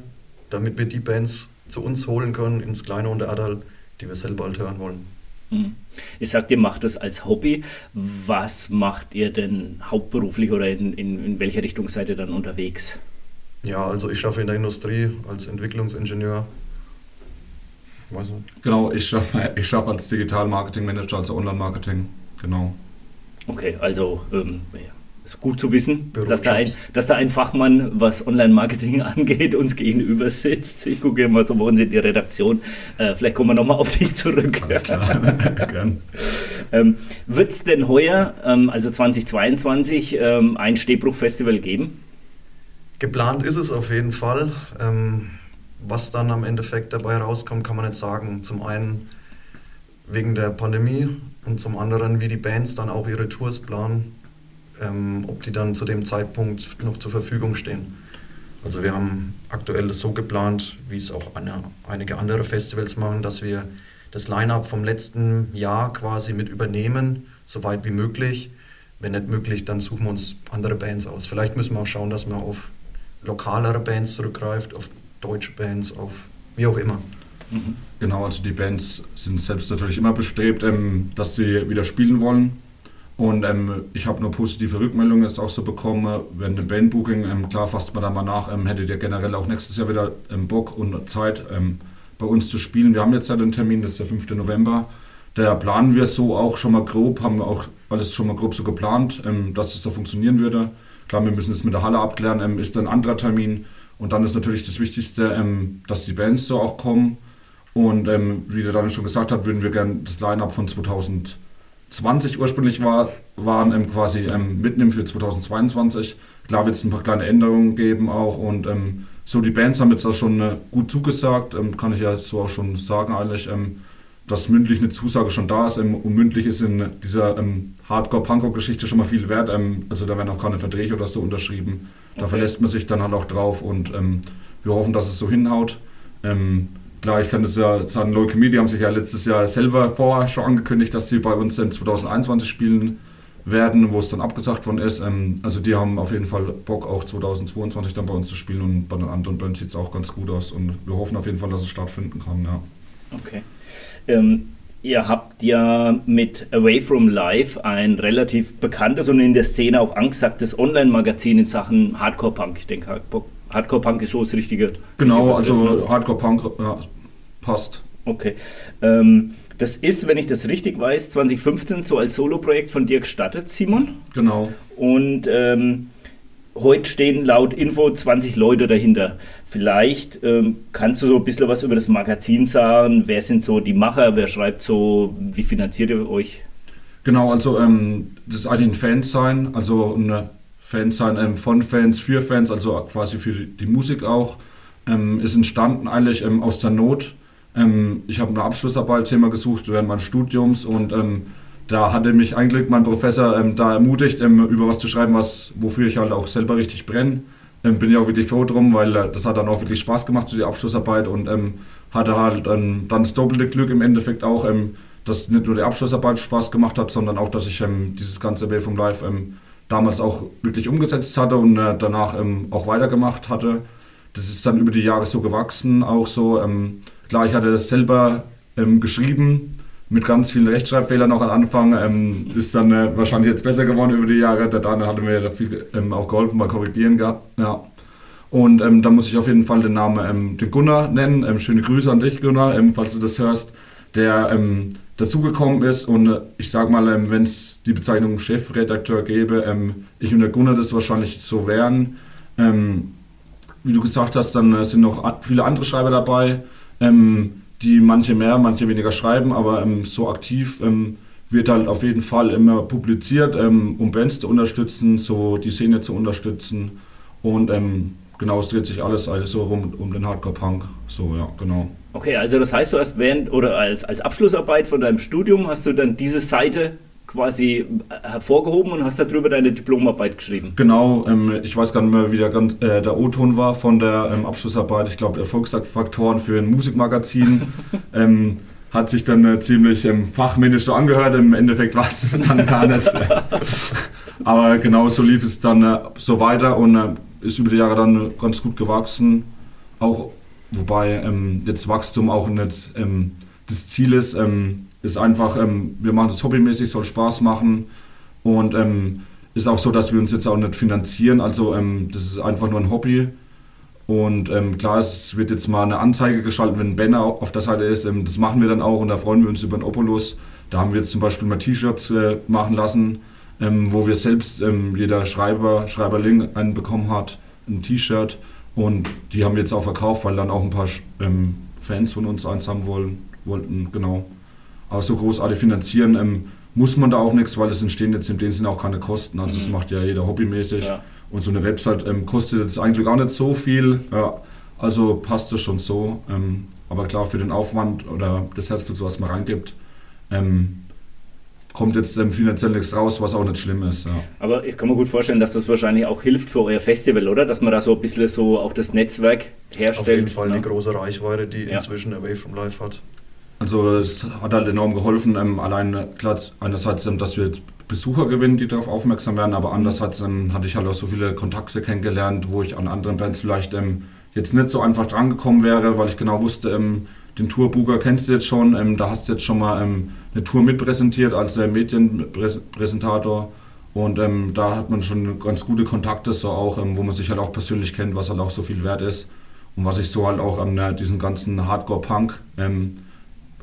Speaker 6: damit wir die Bands zu uns holen können ins kleine Unteradal, die wir selber halt hören wollen.
Speaker 4: Mhm. Ich sagt, ihr macht das als Hobby. Was macht ihr denn hauptberuflich oder in, in, in welcher Richtung seid ihr dann unterwegs?
Speaker 6: Ja, also ich arbeite in der Industrie als Entwicklungsingenieur.
Speaker 7: Weiß nicht. Genau, ich arbeite ich als Digital-Marketing-Manager, also Online-Marketing. Genau.
Speaker 4: Okay, also ähm, ja ist gut zu wissen, dass da, ein, dass da ein Fachmann, was Online-Marketing angeht, uns gegenüber sitzt. Ich gucke mal so bei uns in die Redaktion. Äh, vielleicht kommen wir nochmal auf dich zurück. Alles klar, gern. Ähm, Wird es denn heuer, ähm, also 2022, ähm, ein Stehbruch-Festival geben?
Speaker 6: Geplant ist es auf jeden Fall. Ähm, was dann am Endeffekt dabei rauskommt, kann man nicht sagen. Zum einen wegen der Pandemie und zum anderen, wie die Bands dann auch ihre Tours planen ähm, ob die dann zu dem Zeitpunkt noch zur Verfügung stehen. Also wir haben aktuell das so geplant, wie es auch eine, einige andere Festivals machen, dass wir das Line-up vom letzten Jahr quasi mit übernehmen, so weit wie möglich. Wenn nicht möglich, dann suchen wir uns andere Bands aus. Vielleicht müssen wir auch schauen, dass man auf lokalere Bands zurückgreift, auf deutsche Bands, auf wie auch immer.
Speaker 7: Mhm. Genau, also die Bands sind selbst natürlich immer bestrebt, ähm, dass sie wieder spielen wollen. Und ähm, ich habe nur positive Rückmeldungen jetzt auch so bekommen, wenn ein Bandbooking, ähm, klar fasst man da mal nach, ähm, hättet ihr generell auch nächstes Jahr wieder ähm, Bock und Zeit ähm, bei uns zu spielen. Wir haben jetzt ja den Termin, das ist der 5. November. Da planen wir so auch schon mal grob, haben wir auch alles schon mal grob so geplant, ähm, dass es so funktionieren würde. Klar, wir müssen es mit der Halle abklären, ist ein anderer Termin. Und dann ist natürlich das Wichtigste, dass die Bands so auch kommen. Und wie der dann schon gesagt hat, würden wir gerne das Line-Up von 2000 20 ursprünglich war, waren ähm, quasi ähm, mitnehmen für 2022. Klar wird es ein paar kleine Änderungen geben auch und ähm, so die Bands haben jetzt auch schon äh, gut zugesagt, ähm, kann ich ja so auch schon sagen eigentlich, ähm, dass mündlich eine Zusage schon da ist ähm, und mündlich ist in dieser Hardcore-Punkrock-Geschichte schon mal viel wert, also da werden auch keine Verträge oder so unterschrieben. Da okay. verlässt man sich dann halt auch drauf und wir hoffen, dass es so hinhaut. Klar, ich kann das ja sagen, Leukämie, die haben sich ja letztes Jahr selber vorher schon angekündigt, dass sie bei uns in 2021 spielen werden, wo es dann abgesagt worden ist. Ähm, also die haben auf jeden Fall Bock, auch 2022 dann bei uns zu spielen und bei den anderen Bands sieht es auch ganz gut aus und wir hoffen auf jeden Fall, dass es stattfinden kann. Ja.
Speaker 4: Okay. Ähm, ihr habt ja mit Away From Life ein relativ bekanntes und in der Szene auch angesagtes Online-Magazin in Sachen Hardcore-Punk. Ich denke, Hardcore-Punk ist so das richtige.
Speaker 7: Genau, also ne? Hardcore-Punk ja, passt.
Speaker 4: Okay. Ähm, das ist, wenn ich das richtig weiß, 2015 so als Solo-Projekt von dir gestartet, Simon.
Speaker 7: Genau.
Speaker 4: Und ähm, heute stehen laut Info 20 Leute dahinter. Vielleicht ähm, kannst du so ein bisschen was über das Magazin sagen. Wer sind so die Macher? Wer schreibt so? Wie finanziert ihr euch?
Speaker 7: Genau, also ähm, das ist eigentlich ein Fansein, also ein Fansein ähm, von Fans für Fans, also quasi für die Musik auch. Ähm, ist entstanden eigentlich ähm, aus der Not ähm, ich habe eine Abschlussarbeit-Thema gesucht während meines Studiums und ähm, da hatte mich eigentlich mein Professor ähm, da ermutigt, ähm, über was zu schreiben, was, wofür ich halt auch selber richtig brenne. Ähm, bin ich auch wirklich froh drum, weil äh, das hat dann auch wirklich Spaß gemacht, so die Abschlussarbeit und ähm, hatte halt dann das doppelte Glück im Endeffekt auch, dass nicht nur die Abschlussarbeit Spaß gemacht hat, sondern auch, dass ich dieses ganze Way from Life damals auch wirklich umgesetzt hatte und äh, danach auch weitergemacht hatte. Das ist dann über die Jahre so gewachsen, auch so. Klar, ich hatte selber geschrieben, mit ganz vielen Rechtschreibfehlern noch am Anfang. Ähm, ist dann äh, wahrscheinlich jetzt besser geworden über die Jahre. Der Daniel hatte mir da viel ähm, auch geholfen beim Korrigieren gehabt. Ja. Und ähm, da muss ich auf jeden Fall den Namen ähm, den Gunnar nennen. Ähm, schöne Grüße an dich, Gunnar, ähm, falls du das hörst, der ähm, dazugekommen ist. Und äh, ich sag mal, ähm, wenn es die Bezeichnung Chefredakteur gäbe, ähm, ich und der Gunnar das wahrscheinlich so wären. Ähm, wie du gesagt hast, dann äh, sind noch viele andere Schreiber dabei. Ähm, die manche mehr, manche weniger schreiben, aber ähm, so aktiv ähm, wird halt auf jeden Fall immer publiziert, ähm, um Bands zu unterstützen, so die Szene zu unterstützen und ähm, genau, es dreht sich alles also so rum um den Hardcore-Punk, so ja, genau.
Speaker 4: Okay, also das heißt, du hast während oder als, als Abschlussarbeit von deinem Studium hast du dann diese Seite quasi hervorgehoben und hast darüber deine Diplomarbeit geschrieben.
Speaker 7: Genau, ähm, ich weiß gar nicht mehr, wie der, äh, der O-Ton war von der ähm, Abschlussarbeit. Ich glaube, Erfolgsfaktoren für ein Musikmagazin. ähm, hat sich dann äh, ziemlich ähm, fachmännisch so angehört. Im Endeffekt war es dann gar nicht. Aber genau so lief es dann äh, so weiter und äh, ist über die Jahre dann ganz gut gewachsen. Auch wobei ähm, jetzt Wachstum auch nicht ähm, das Ziel ist. Ähm, ist einfach, ähm, wir machen das hobbymäßig, soll Spaß machen und ähm, ist auch so, dass wir uns jetzt auch nicht finanzieren. Also ähm, das ist einfach nur ein Hobby. Und ähm, klar, es wird jetzt mal eine Anzeige geschaltet, wenn ein Banner auf der Seite ist. Ähm, das machen wir dann auch und da freuen wir uns über den Opulus. Da haben wir jetzt zum Beispiel mal T-Shirts äh, machen lassen, ähm, wo wir selbst, jeder Schreiber, Schreiberling einen bekommen hat, ein T-Shirt. Und die haben wir jetzt auch verkauft, weil dann auch ein paar Fans von uns eins haben wollen, wollten. Genau. Aber so großartig finanzieren ähm, muss man da auch nichts, weil es entstehen jetzt in dem Sinne auch keine Kosten. Also das mhm. macht ja jeder hobbymäßig. Ja. Und so eine Website ähm, kostet jetzt eigentlich gar nicht so viel. Ja, also passt das schon so. Ähm, aber klar, für den Aufwand oder das Herzblut, was man reingibt, ähm, kommt jetzt ähm, finanziell nichts raus, was auch nicht schlimm ist. Ja.
Speaker 4: Aber ich kann mir gut vorstellen, dass das wahrscheinlich auch hilft für euer Festival, oder? Dass man da so ein bisschen so auch das Netzwerk herstellt. Auf
Speaker 6: jeden Fall ne? die große Reichweite, die ja. inzwischen Away from Life hat.
Speaker 7: Also es hat halt enorm geholfen, ähm, allein klar, einerseits, ähm, dass wir Besucher gewinnen, die darauf aufmerksam werden, aber andererseits ähm, hatte ich halt auch so viele Kontakte kennengelernt, wo ich an anderen Bands vielleicht ähm, jetzt nicht so einfach drangekommen wäre, weil ich genau wusste, ähm, den Tourbooker kennst du jetzt schon, ähm, da hast du jetzt schon mal eine Tour mitpräsentiert als äh, Medienpräsentator und da hat man schon ganz gute Kontakte, so auch, wo man sich halt auch persönlich kennt, was halt auch so viel wert ist und was ich so halt auch an äh, diesem ganzen Hardcore-Punk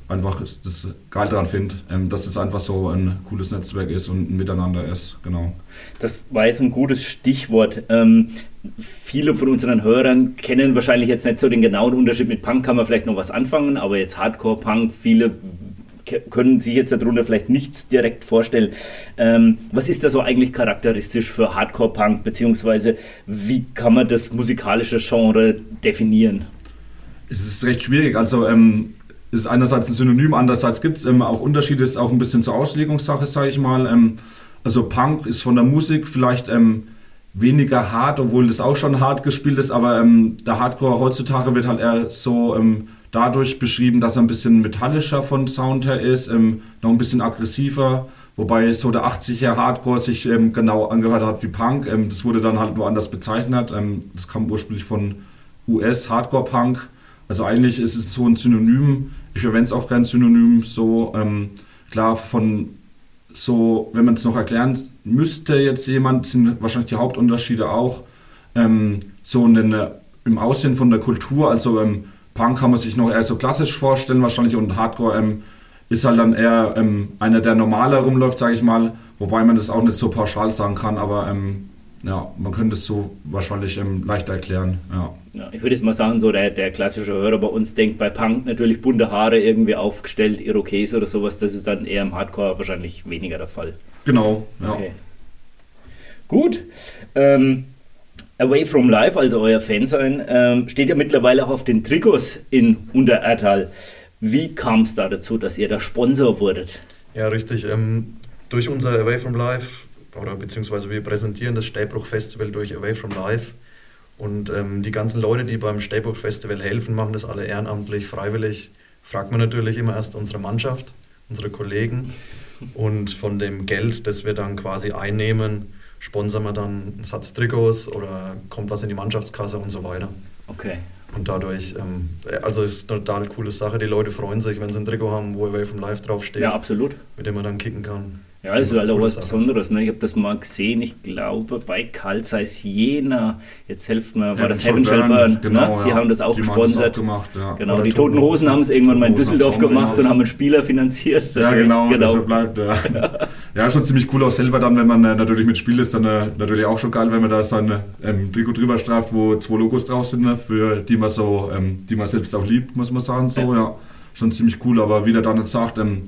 Speaker 7: einfach das geil daran finde, ähm, dass es einfach so ein cooles Netzwerk ist und ein Miteinander ist. Genau.
Speaker 4: Das war jetzt ein gutes Stichwort. Ähm, viele von unseren Hörern kennen wahrscheinlich jetzt nicht so den genauen Unterschied. Mit Punk kann man vielleicht noch was anfangen, aber jetzt Hardcore-Punk, viele können sich jetzt darunter vielleicht nichts direkt vorstellen. Ähm, was ist da so eigentlich charakteristisch für Hardcore-Punk, beziehungsweise wie kann man das musikalische Genre definieren?
Speaker 7: Es ist recht schwierig. Also ähm, ist einerseits ein Synonym, andererseits gibt es ähm, auch Unterschiede, ist auch ein bisschen zur Auslegungssache, sage ich mal. Ähm, also Punk ist von der Musik vielleicht ähm, weniger hart, obwohl das auch schon hart gespielt ist, aber ähm, der Hardcore heutzutage wird halt eher so ähm, dadurch beschrieben, dass er ein bisschen metallischer von Sound her ist, ähm, noch ein bisschen aggressiver. Wobei so der 80er Hardcore sich genau angehört hat wie Punk. das wurde dann halt nur anders bezeichnet. das kam ursprünglich von US Hardcore Punk. Also eigentlich ist es so ein Synonym ich verwende es auch kein Synonym so. Ähm, klar, von so, wenn man es noch erklären müsste, jetzt jemand, sind wahrscheinlich die Hauptunterschiede auch ähm, so in im Aussehen von der Kultur. Also ähm, Punk kann man sich noch eher so klassisch vorstellen, wahrscheinlich, und Hardcore ähm, ist halt dann eher ähm, einer, der normaler rumläuft, sage ich mal. Wobei man das auch nicht so pauschal sagen kann, aber ähm, ja, man könnte es so wahrscheinlich ähm, leichter erklären. Ja.
Speaker 4: ja. ich würde jetzt mal sagen, so der, der klassische Hörer bei uns denkt bei Punk natürlich bunte Haare irgendwie aufgestellt, Irokese oder sowas. Das ist dann eher im Hardcore wahrscheinlich weniger der Fall.
Speaker 7: Genau, ja. Okay.
Speaker 4: Gut. Ähm, Away from Life, also euer Fansein, ähm, steht ja mittlerweile auch auf den Trikots in Unterertal. Wie kam es da dazu, dass ihr da Sponsor wurdet?
Speaker 6: Ja, richtig. Ähm, durch unser Away from Life, oder beziehungsweise wir präsentieren das Stäbruch-Festival durch Away from Life. Und ähm, die ganzen Leute, die beim Stäbruch-Festival helfen, machen das alle ehrenamtlich, freiwillig. Fragt man natürlich immer erst unsere Mannschaft, unsere Kollegen. Und von dem Geld, das wir dann quasi einnehmen, sponsern wir dann einen Satz Trikots oder kommt was in die Mannschaftskasse und so weiter.
Speaker 4: Okay.
Speaker 6: Und dadurch, ähm, also ist eine total coole Sache. Die Leute freuen sich, wenn sie ein Trikot haben, wo Away from Life draufsteht.
Speaker 4: Ja, absolut.
Speaker 6: Mit dem man dann kicken kann.
Speaker 4: Ja, das ist halt auch was. Besonderes. Ne? Ich habe das mal gesehen, ich glaube, bei Carl Zeiss Jena, jetzt helft mir, war das Heaven Shall Burn. Genau, ne? Die ja. haben das auch die gesponsert. Das auch gemacht, ja. Genau, Oder die Toten Hosen haben es irgendwann mal in Düsseldorf gemacht und haben einen Spieler finanziert.
Speaker 7: Ja, genau, genau. so bleibt ja. ja, schon ziemlich cool auch selber dann, wenn man äh, natürlich mit Spiel ist, dann äh, natürlich auch schon geil, wenn man da sein ähm, Trikot drüber straft, wo zwei Logos drauf sind, ne? für die man so, ähm, die man selbst auch liebt, muss man sagen. So, ja. Schon ziemlich cool, aber wie der dann jetzt sagt, ähm,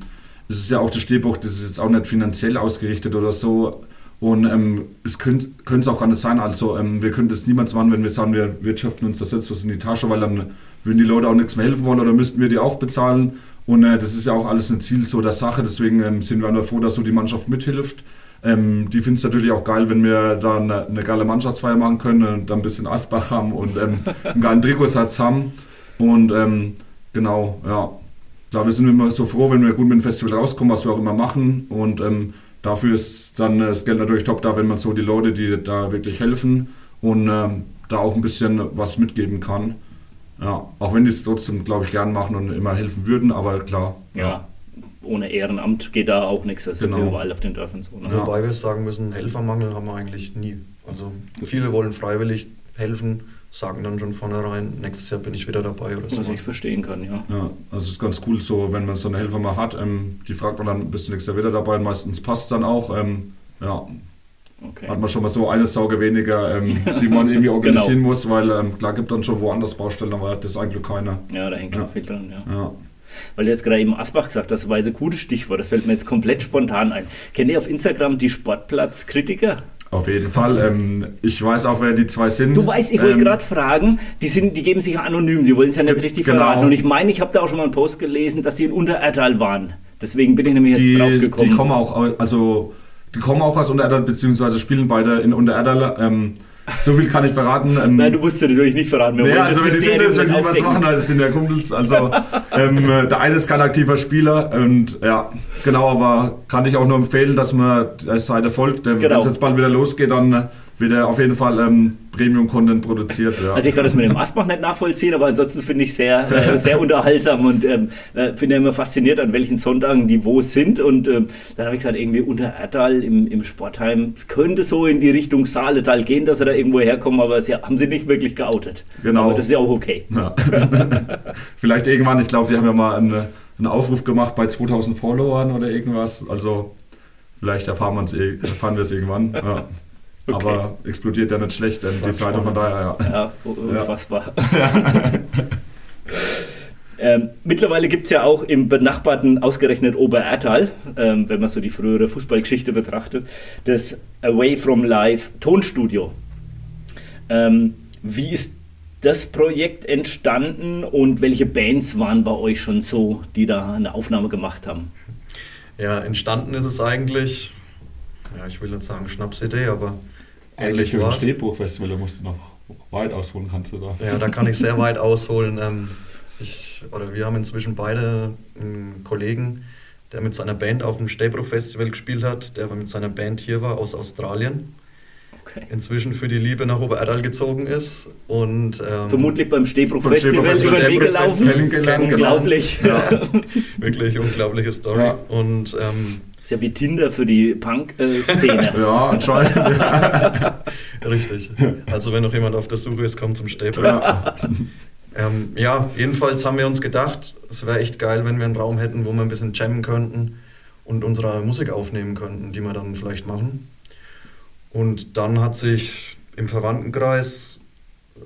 Speaker 7: es ist ja auch das Stehbuch, das ist jetzt auch nicht finanziell ausgerichtet oder so. Und ähm, es könnte es auch gar nicht sein. Also ähm, wir könnten es niemals machen, wenn wir sagen, wir wirtschaften uns das selbst was in die Tasche, weil dann würden die Leute auch nichts mehr helfen wollen oder müssten wir die auch bezahlen. Und äh, das ist ja auch alles ein Ziel so der Sache. Deswegen ähm, sind wir einfach froh, dass so die Mannschaft mithilft. Ähm, die finden es natürlich auch geil, wenn wir da eine, eine, geile Mannschaftsfeier machen können und dann ein bisschen Asbach haben und ähm, einen geilen Trikotsatz haben. Und ähm, genau, ja, da wir sind immer so froh, wenn wir gut mit dem Festival rauskommen, was wir auch immer machen. Und ähm, dafür ist dann das Geld natürlich top da, wenn man so die Leute, die da wirklich helfen und ähm, da auch ein bisschen was mitgeben kann. Ja, auch wenn die es trotzdem, glaube ich, gern machen und immer helfen würden, aber klar.
Speaker 4: Ja, ja. ohne Ehrenamt geht da auch nichts. Das genau. sind überall auf den Dörfern so.
Speaker 6: Ne? Ja. Wobei wir sagen müssen, Helfermangel haben wir eigentlich nie. Also viele wollen freiwillig helfen sagen dann schon vornherein, nächstes Jahr bin ich wieder dabei oder so.
Speaker 4: Was ich verstehen kann, ja.
Speaker 7: Ja, also es ist ganz cool so, wenn man so eine Helfer mal hat, ähm, die fragt man dann, bist du nächstes Jahr wieder dabei? Und meistens passt es dann auch. Ähm, ja, Okay. Hat man schon mal so eine Sauge weniger, ähm, die man irgendwie organisieren genau. muss, weil ähm, klar gibt dann schon woanders Baustellen, aber das ist eigentlich keiner.
Speaker 4: Ja, da hängt schon viel dran, ja. ja. Weil du jetzt gerade eben Asbach gesagt hast, das war ein gutes Stichwort, das fällt mir jetzt komplett spontan ein. Kennt ihr auf Instagram die Sportplatzkritiker?
Speaker 7: Auf jeden Fall. Ähm, ich weiß auch, wer die zwei sind.
Speaker 4: Du weißt, ich wollte ähm, gerade fragen, die, sind, die geben sich ja anonym, die wollen es ja nicht richtig genau. verraten. Und ich meine, ich habe da auch schon mal einen Post gelesen, dass sie in Unterertal waren. Deswegen bin ich nämlich jetzt
Speaker 7: die,
Speaker 4: drauf gekommen.
Speaker 7: Die kommen auch, also, die kommen auch aus Unterertal, beziehungsweise spielen beide in Unterertal. Ähm, so viel kann ich verraten.
Speaker 4: Ähm, Nein, du musst ja natürlich nicht verraten.
Speaker 7: Wir naja, also wenn die sind es, wenn die was machen, das sind ja Kumpels. Also ähm, der eine ist kein aktiver Spieler und ja, genau, aber kann ich auch nur empfehlen, dass man der Seite folgt. Genau. Wenn es jetzt bald wieder losgeht, dann wird er auf jeden Fall ähm, Premium-Content produziert. Ja.
Speaker 4: Also ich kann das mit dem Asbach nicht nachvollziehen, aber ansonsten finde ich sehr, äh, sehr unterhaltsam und ähm, äh, finde immer fasziniert, an welchen Sonntagen die wo sind. Und ähm, dann habe ich gesagt, irgendwie unter Erdal im, im Sportheim, es könnte so in die Richtung Saaletal gehen, dass sie da irgendwo herkommen, aber sie haben sie nicht wirklich geoutet.
Speaker 7: Genau.
Speaker 4: Aber das ist ja auch okay. Ja.
Speaker 7: Vielleicht irgendwann, ich glaube, die haben ja mal einen, einen Aufruf gemacht bei 2000 Followern oder irgendwas. Also vielleicht erfahren, erfahren wir es irgendwann. Ja. Okay. Aber explodiert ja nicht schlecht, denn die Seite von daher,
Speaker 4: ja. Ja, unfassbar. Ja. ähm, mittlerweile gibt es ja auch im benachbarten ausgerechnet Oberertal, ähm, wenn man so die frühere Fußballgeschichte betrachtet, das Away from Life Tonstudio. Ähm, wie ist das Projekt entstanden und welche Bands waren bei euch schon so, die da eine Aufnahme gemacht haben?
Speaker 6: Ja, entstanden ist es eigentlich, ja, ich will nicht sagen Schnapsidee, aber
Speaker 7: Ähnlich für ein Stehbuchfestival, da musst du noch weit ausholen, kannst du da.
Speaker 6: Ja, da kann ich sehr weit ausholen. Ähm, ich, oder wir haben inzwischen beide einen Kollegen, der mit seiner Band auf dem Stehbruchfestival gespielt hat, der mit seiner Band hier war aus Australien. Okay. Inzwischen für die Liebe nach Obererdal gezogen ist und ähm,
Speaker 4: vermutlich beim Stehbruchfestival über den Weg gelaufen.
Speaker 6: Unglaublich. Ja, wirklich unglaubliche Story. Ja. Und ähm,
Speaker 4: ist ja wie Tinder für die Punk-Szene.
Speaker 7: ja, anscheinend.
Speaker 6: Richtig. Also wenn noch jemand auf der Suche ist, kommt zum Stäbel. Ja. Ähm, ja, jedenfalls haben wir uns gedacht, es wäre echt geil, wenn wir einen Raum hätten, wo wir ein bisschen jammen könnten und unsere Musik aufnehmen könnten, die wir dann vielleicht machen. Und dann hat sich im Verwandtenkreis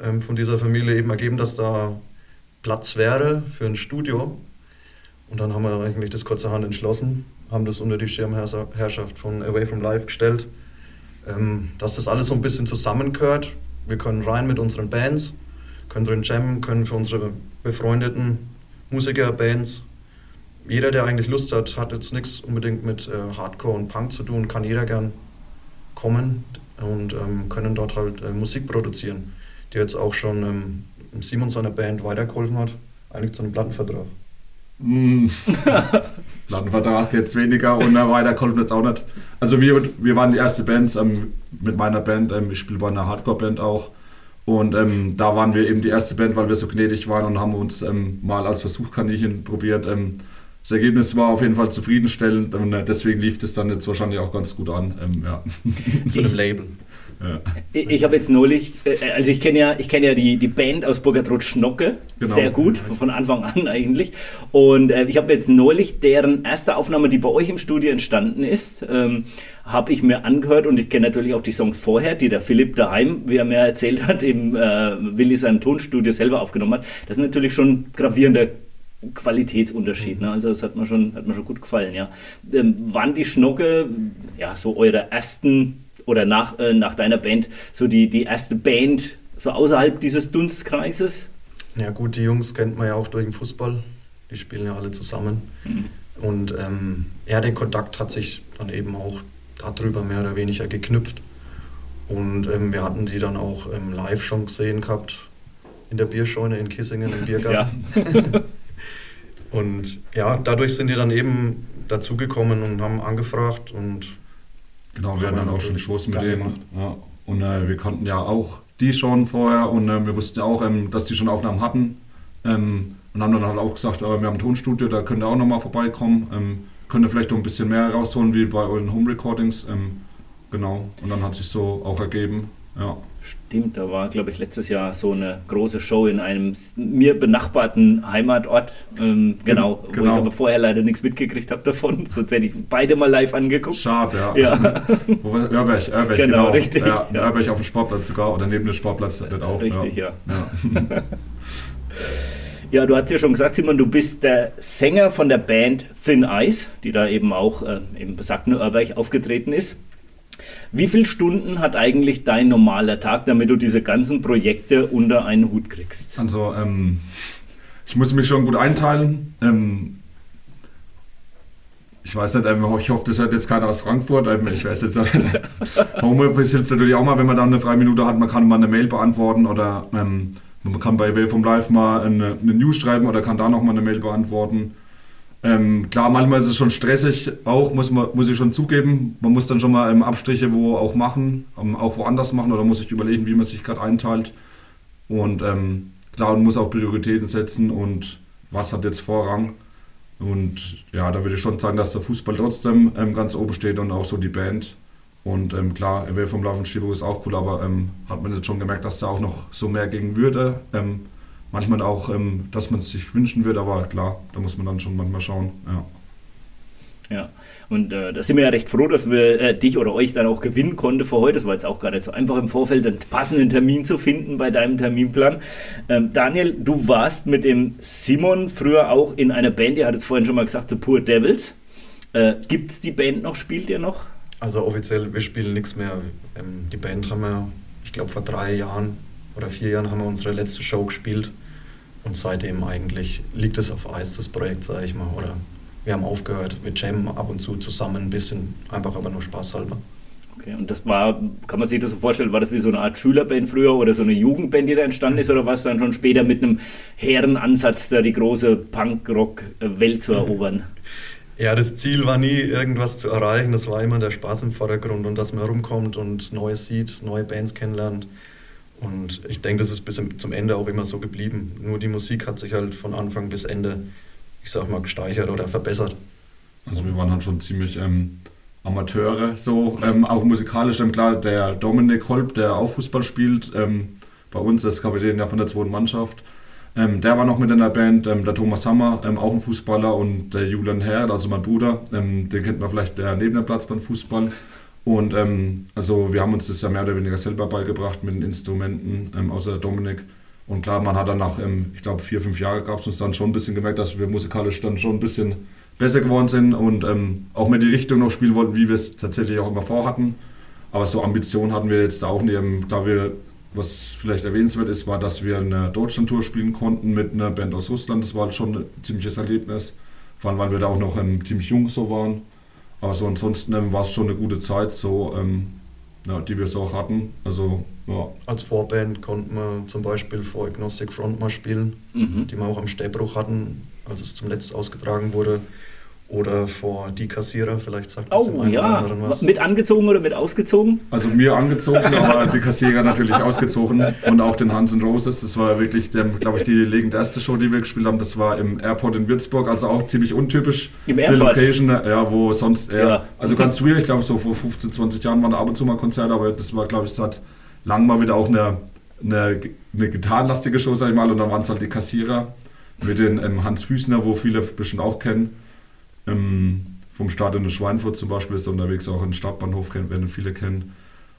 Speaker 6: ähm, von dieser Familie eben ergeben, dass da Platz wäre für ein Studio. Und dann haben wir eigentlich das kurzerhand entschlossen haben das unter die Schirmherrschaft von Away from Life gestellt, ähm, dass das alles so ein bisschen zusammengehört. Wir können rein mit unseren Bands, können drin jammen, können für unsere befreundeten Musikerbands jeder, der eigentlich Lust hat, hat jetzt nichts unbedingt mit äh, Hardcore und Punk zu tun, kann jeder gern kommen und ähm, können dort halt äh, Musik produzieren, die jetzt auch schon ähm, Simon seiner Band weitergeholfen hat, eigentlich zu einem Plattenvertrag.
Speaker 7: Mm. Plattenvertrag jetzt weniger und äh, weitergeholfen jetzt auch nicht. Also wir, wir waren die erste Band ähm, mit meiner Band, ähm, ich spiele bei einer Hardcore-Band auch und ähm, da waren wir eben die erste Band, weil wir so gnädig waren und haben uns ähm, mal als Versuchskaninchen probiert. Ähm, das Ergebnis war auf jeden Fall zufriedenstellend und äh, deswegen lief das dann jetzt wahrscheinlich auch ganz gut an. Ähm, ja.
Speaker 6: Zu einem Label.
Speaker 4: Ja. Ich, ich habe jetzt neulich, äh, also ich kenne ja, ich kenne ja die, die Band aus Burgertrot Schnocke genau. sehr gut, von Anfang an eigentlich. Und äh, ich habe jetzt neulich deren erste Aufnahme, die bei euch im Studio entstanden ist, ähm, habe ich mir angehört und ich kenne natürlich auch die Songs vorher, die der Philipp daheim, wie er mir erzählt hat, im äh, Willi seinem Tonstudio selber aufgenommen hat. Das ist natürlich schon gravierender Qualitätsunterschied. Ne? Also das hat mir schon, hat mir schon gut gefallen. Ja. Ähm, waren die Schnocke ja so eure ersten oder nach, äh, nach deiner Band so die, die erste Band so außerhalb dieses Dunstkreises?
Speaker 6: Ja gut, die Jungs kennt man ja auch durch den Fußball. Die spielen ja alle zusammen. Mhm. Und ähm, ja, der Kontakt hat sich dann eben auch darüber mehr oder weniger geknüpft. Und ähm, wir hatten die dann auch ähm, live schon gesehen gehabt in der Bierscheune in Kissingen im Biergarten. Ja. und ja, dadurch sind die dann eben dazugekommen und haben angefragt und
Speaker 7: Genau, wir hatten dann auch schon Shows mit denen. Ja. Und äh, wir kannten ja auch die schon vorher und äh, wir wussten ja auch, ähm, dass die schon Aufnahmen hatten. Ähm, und haben dann halt auch gesagt, äh, wir haben ein Tonstudio, da könnt ihr auch nochmal vorbeikommen. Ähm, könnt ihr vielleicht noch ein bisschen mehr rausholen wie bei euren Home Recordings. Ähm, genau, und dann hat sich so auch ergeben. Ja.
Speaker 4: Stimmt, da war, glaube ich, letztes Jahr so eine große Show in einem mir benachbarten Heimatort. Ähm, genau, genau, wo ich genau. aber vorher leider nichts mitgekriegt habe davon. Sonst hätte ich beide mal live angeguckt.
Speaker 7: Schade, ja. ja. Örberg, Örberg, genau, genau. richtig. Ja, ja. Örberg auf dem Sportplatz sogar oder neben dem Sportplatz nicht auch.
Speaker 4: Richtig, ja. Ja. ja. du hast ja schon gesagt, Simon, du bist der Sänger von der Band Thin Ice, die da eben auch äh, im besagten Örberg aufgetreten ist. Wie viele Stunden hat eigentlich dein normaler Tag, damit du diese ganzen Projekte unter einen Hut kriegst?
Speaker 7: Also, ähm, ich muss mich schon gut einteilen. Ähm, ich weiß nicht, ähm, ich hoffe, das hört jetzt keiner aus Frankfurt. Ähm, ich weiß jetzt, Homeoffice hilft natürlich auch mal, wenn man dann eine freie Minute hat. Man kann mal eine Mail beantworten oder ähm, man kann bei Wave vom Live mal eine, eine News schreiben oder kann da nochmal eine Mail beantworten. Ähm, klar, manchmal ist es schon stressig, auch muss, man, muss ich schon zugeben. Man muss dann schon mal ähm, Abstriche wo auch machen, ähm, auch woanders machen oder muss sich überlegen, wie man sich gerade einteilt. Und ähm, klar, man muss auch Prioritäten setzen und was hat jetzt Vorrang. Und ja, da würde ich schon sagen, dass der Fußball trotzdem ähm, ganz oben steht und auch so die Band. Und ähm, klar, EW vom Laufen Stiebung ist auch cool, aber hat man jetzt schon gemerkt, dass da auch noch so mehr gegen würde manchmal auch, ähm, dass man es sich wünschen würde, aber klar, da muss man dann schon manchmal schauen. Ja.
Speaker 4: Ja, und äh, da sind wir ja recht froh, dass wir äh, dich oder euch dann auch gewinnen konnten für heute. Das war jetzt auch gar nicht so einfach im Vorfeld einen passenden Termin zu finden bei deinem Terminplan. Ähm, Daniel, du warst mit dem Simon früher auch in einer Band, ihr hattet es vorhin schon mal gesagt, The Poor Devils. Äh, Gibt es die Band noch? Spielt ihr noch?
Speaker 6: Also offiziell, wir spielen nichts mehr. Ähm, die Band haben wir, ich glaube, vor drei Jahren oder vier Jahren haben wir unsere letzte Show gespielt. Und seitdem eigentlich liegt es auf Eis, das Projekt, sage ich mal. Oder wir haben aufgehört. Wir jammen ab und zu zusammen ein bisschen, einfach aber nur spaßhalber.
Speaker 4: Okay, und das war, kann man sich das so vorstellen, war das wie so eine Art Schülerband früher oder so eine Jugendband, die da entstanden ist, oder war es dann schon später mit einem hehren Ansatz, da die große Punk-Rock-Welt zu erobern?
Speaker 6: Ja, das Ziel war nie, irgendwas zu erreichen. Das war immer der Spaß im Vordergrund und dass man rumkommt und Neues sieht, neue Bands kennenlernt. Und ich denke, das ist bis zum Ende auch immer so geblieben. Nur die Musik hat sich halt von Anfang bis Ende, ich sag mal, gesteigert oder verbessert.
Speaker 7: Also wir waren halt schon ziemlich ähm, Amateure, so ähm, auch musikalisch. Ähm, klar, der Dominik Holb, der auch Fußball spielt, ähm, bei uns ist Kapitän ja von der zweiten Mannschaft. Ähm, der war noch mit in der Band, ähm, der Thomas Hammer, auch ein Fußballer und der Julian Herr, also mein Bruder, den kennt man vielleicht der neben dem Platz beim Fußball. Und ähm, also wir haben uns das ja mehr oder weniger selber beigebracht mit den Instrumenten, ähm, außer Dominik. Und klar, man hat dann nach, ähm, ich glaube, vier, fünf Jahren gab es uns dann schon ein bisschen gemerkt, dass wir musikalisch dann schon ein bisschen besser geworden sind und ähm, auch mehr die Richtung noch spielen wollten, wie wir es tatsächlich auch immer vorhatten. Aber so Ambitionen hatten wir jetzt auch nicht. Ähm, da wir, was vielleicht erwähnenswert ist, war, dass wir eine Deutschland-Tour spielen konnten mit einer Band aus Russland. Das war halt schon ein ziemliches Erlebnis. vor allem weil wir da auch noch ähm, ziemlich jung so waren. Aber so ansonsten ähm, war es schon eine gute Zeit, so, ähm, ja, die wir so auch hatten. Also, ja.
Speaker 6: Als Vorband konnten wir zum Beispiel vor Agnostic Front mal spielen,
Speaker 4: Mhm.
Speaker 6: die wir auch am Stäbruch hatten, als es zum letzten ausgetragen wurde. Oder vor Die Kassierer, vielleicht sagt das dem
Speaker 4: Oh
Speaker 6: einen oder
Speaker 4: ja,
Speaker 6: anderen was.
Speaker 4: mit angezogen oder mit ausgezogen?
Speaker 7: Also mir angezogen, aber die Kassierer natürlich ausgezogen und auch den Hans Roses. Das war wirklich, glaube ich, die legendärste Show, die wir gespielt haben. Das war im Airport in Würzburg, also auch ziemlich untypisch.
Speaker 4: Im
Speaker 7: Eine
Speaker 4: Airport?
Speaker 7: Location, ja, wo sonst eher,
Speaker 4: Ja.
Speaker 7: also ganz schwierig, ich glaube so vor 15, 20 Jahren waren da ab und zu mal Konzerte, aber das war, glaube ich, seit lang mal wieder auch eine, eine, eine gitarrenlastige Show, sag ich mal, und dann waren es halt die Kassierer mit den ähm, Hans Füßner, wo viele bestimmt auch kennen. Ähm, vom Stadion in Schweinfurt zum Beispiel ist er unterwegs, auch in Stadtbahnhof werden viele kennen.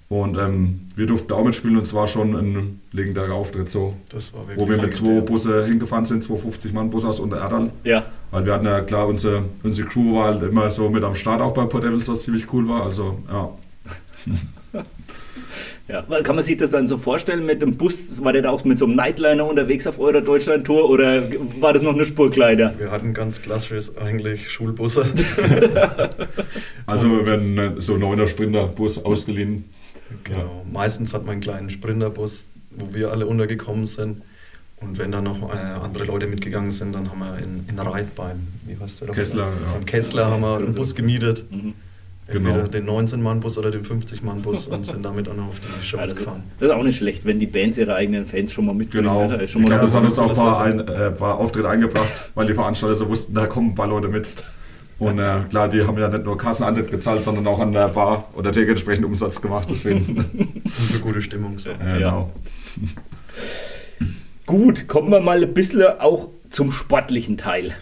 Speaker 7: Und ähm, wir durften auch mitspielen und es war schon ein legendärer Auftritt so,
Speaker 6: Das war wirklich
Speaker 7: wo wir mit zwei. Busse hingefahren sind, 250 Mann Bus aus Untererdern.
Speaker 4: Ja.
Speaker 7: Weil wir hatten ja klar, unsere, unsere Crew war halt immer so mit am Start auch bei Port Devils, was ziemlich cool war. Also ja,
Speaker 4: Ja, weil kann man sich das dann so vorstellen mit dem Bus? War der da auch mit so einem Nightliner unterwegs auf eurer Deutschland-Tour oder war das noch eine Spurkleider?
Speaker 6: Wir hatten ganz klassisches eigentlich Schulbusse.
Speaker 7: also wir werden äh, so ein neuner Sprinter-Bus ausgeliehen.
Speaker 6: genau. Meistens hat man einen kleinen Sprinterbus, wo wir alle untergekommen sind. Und wenn da noch äh, andere Leute mitgegangen sind, dann haben wir in, in Reit beim, wie heißt der?
Speaker 7: Kessler, ja.
Speaker 6: Beim Kessler haben wir einen Bus gemietet.
Speaker 4: Mhm.
Speaker 6: Entweder
Speaker 7: Genau.
Speaker 6: den 19-Mann-Bus oder den 50-Mann-Bus und sind damit dann auf die Shows
Speaker 4: Ja, das,
Speaker 6: gefahren.
Speaker 4: das ist auch nicht schlecht, wenn die Bands ihre eigenen Fans schon mal mitbringen.
Speaker 7: Genau.
Speaker 4: ne? Das ist
Speaker 7: Ich glaube, das hat uns auch ein
Speaker 6: Das
Speaker 7: paar, ein, äh, paar Auftritte eingebracht, weil die Veranstalter so wussten, da kommen ein paar Leute mit. Und äh, klar, die haben ja nicht nur Kassenantritt gezahlt, sondern auch an der Bar oder Theke entsprechend Umsatz gemacht. Deswegen,
Speaker 6: Und für gute Stimmung. So.
Speaker 7: äh, genau.
Speaker 4: Gut, kommen wir mal ein bisschen auch zum sportlichen Teil.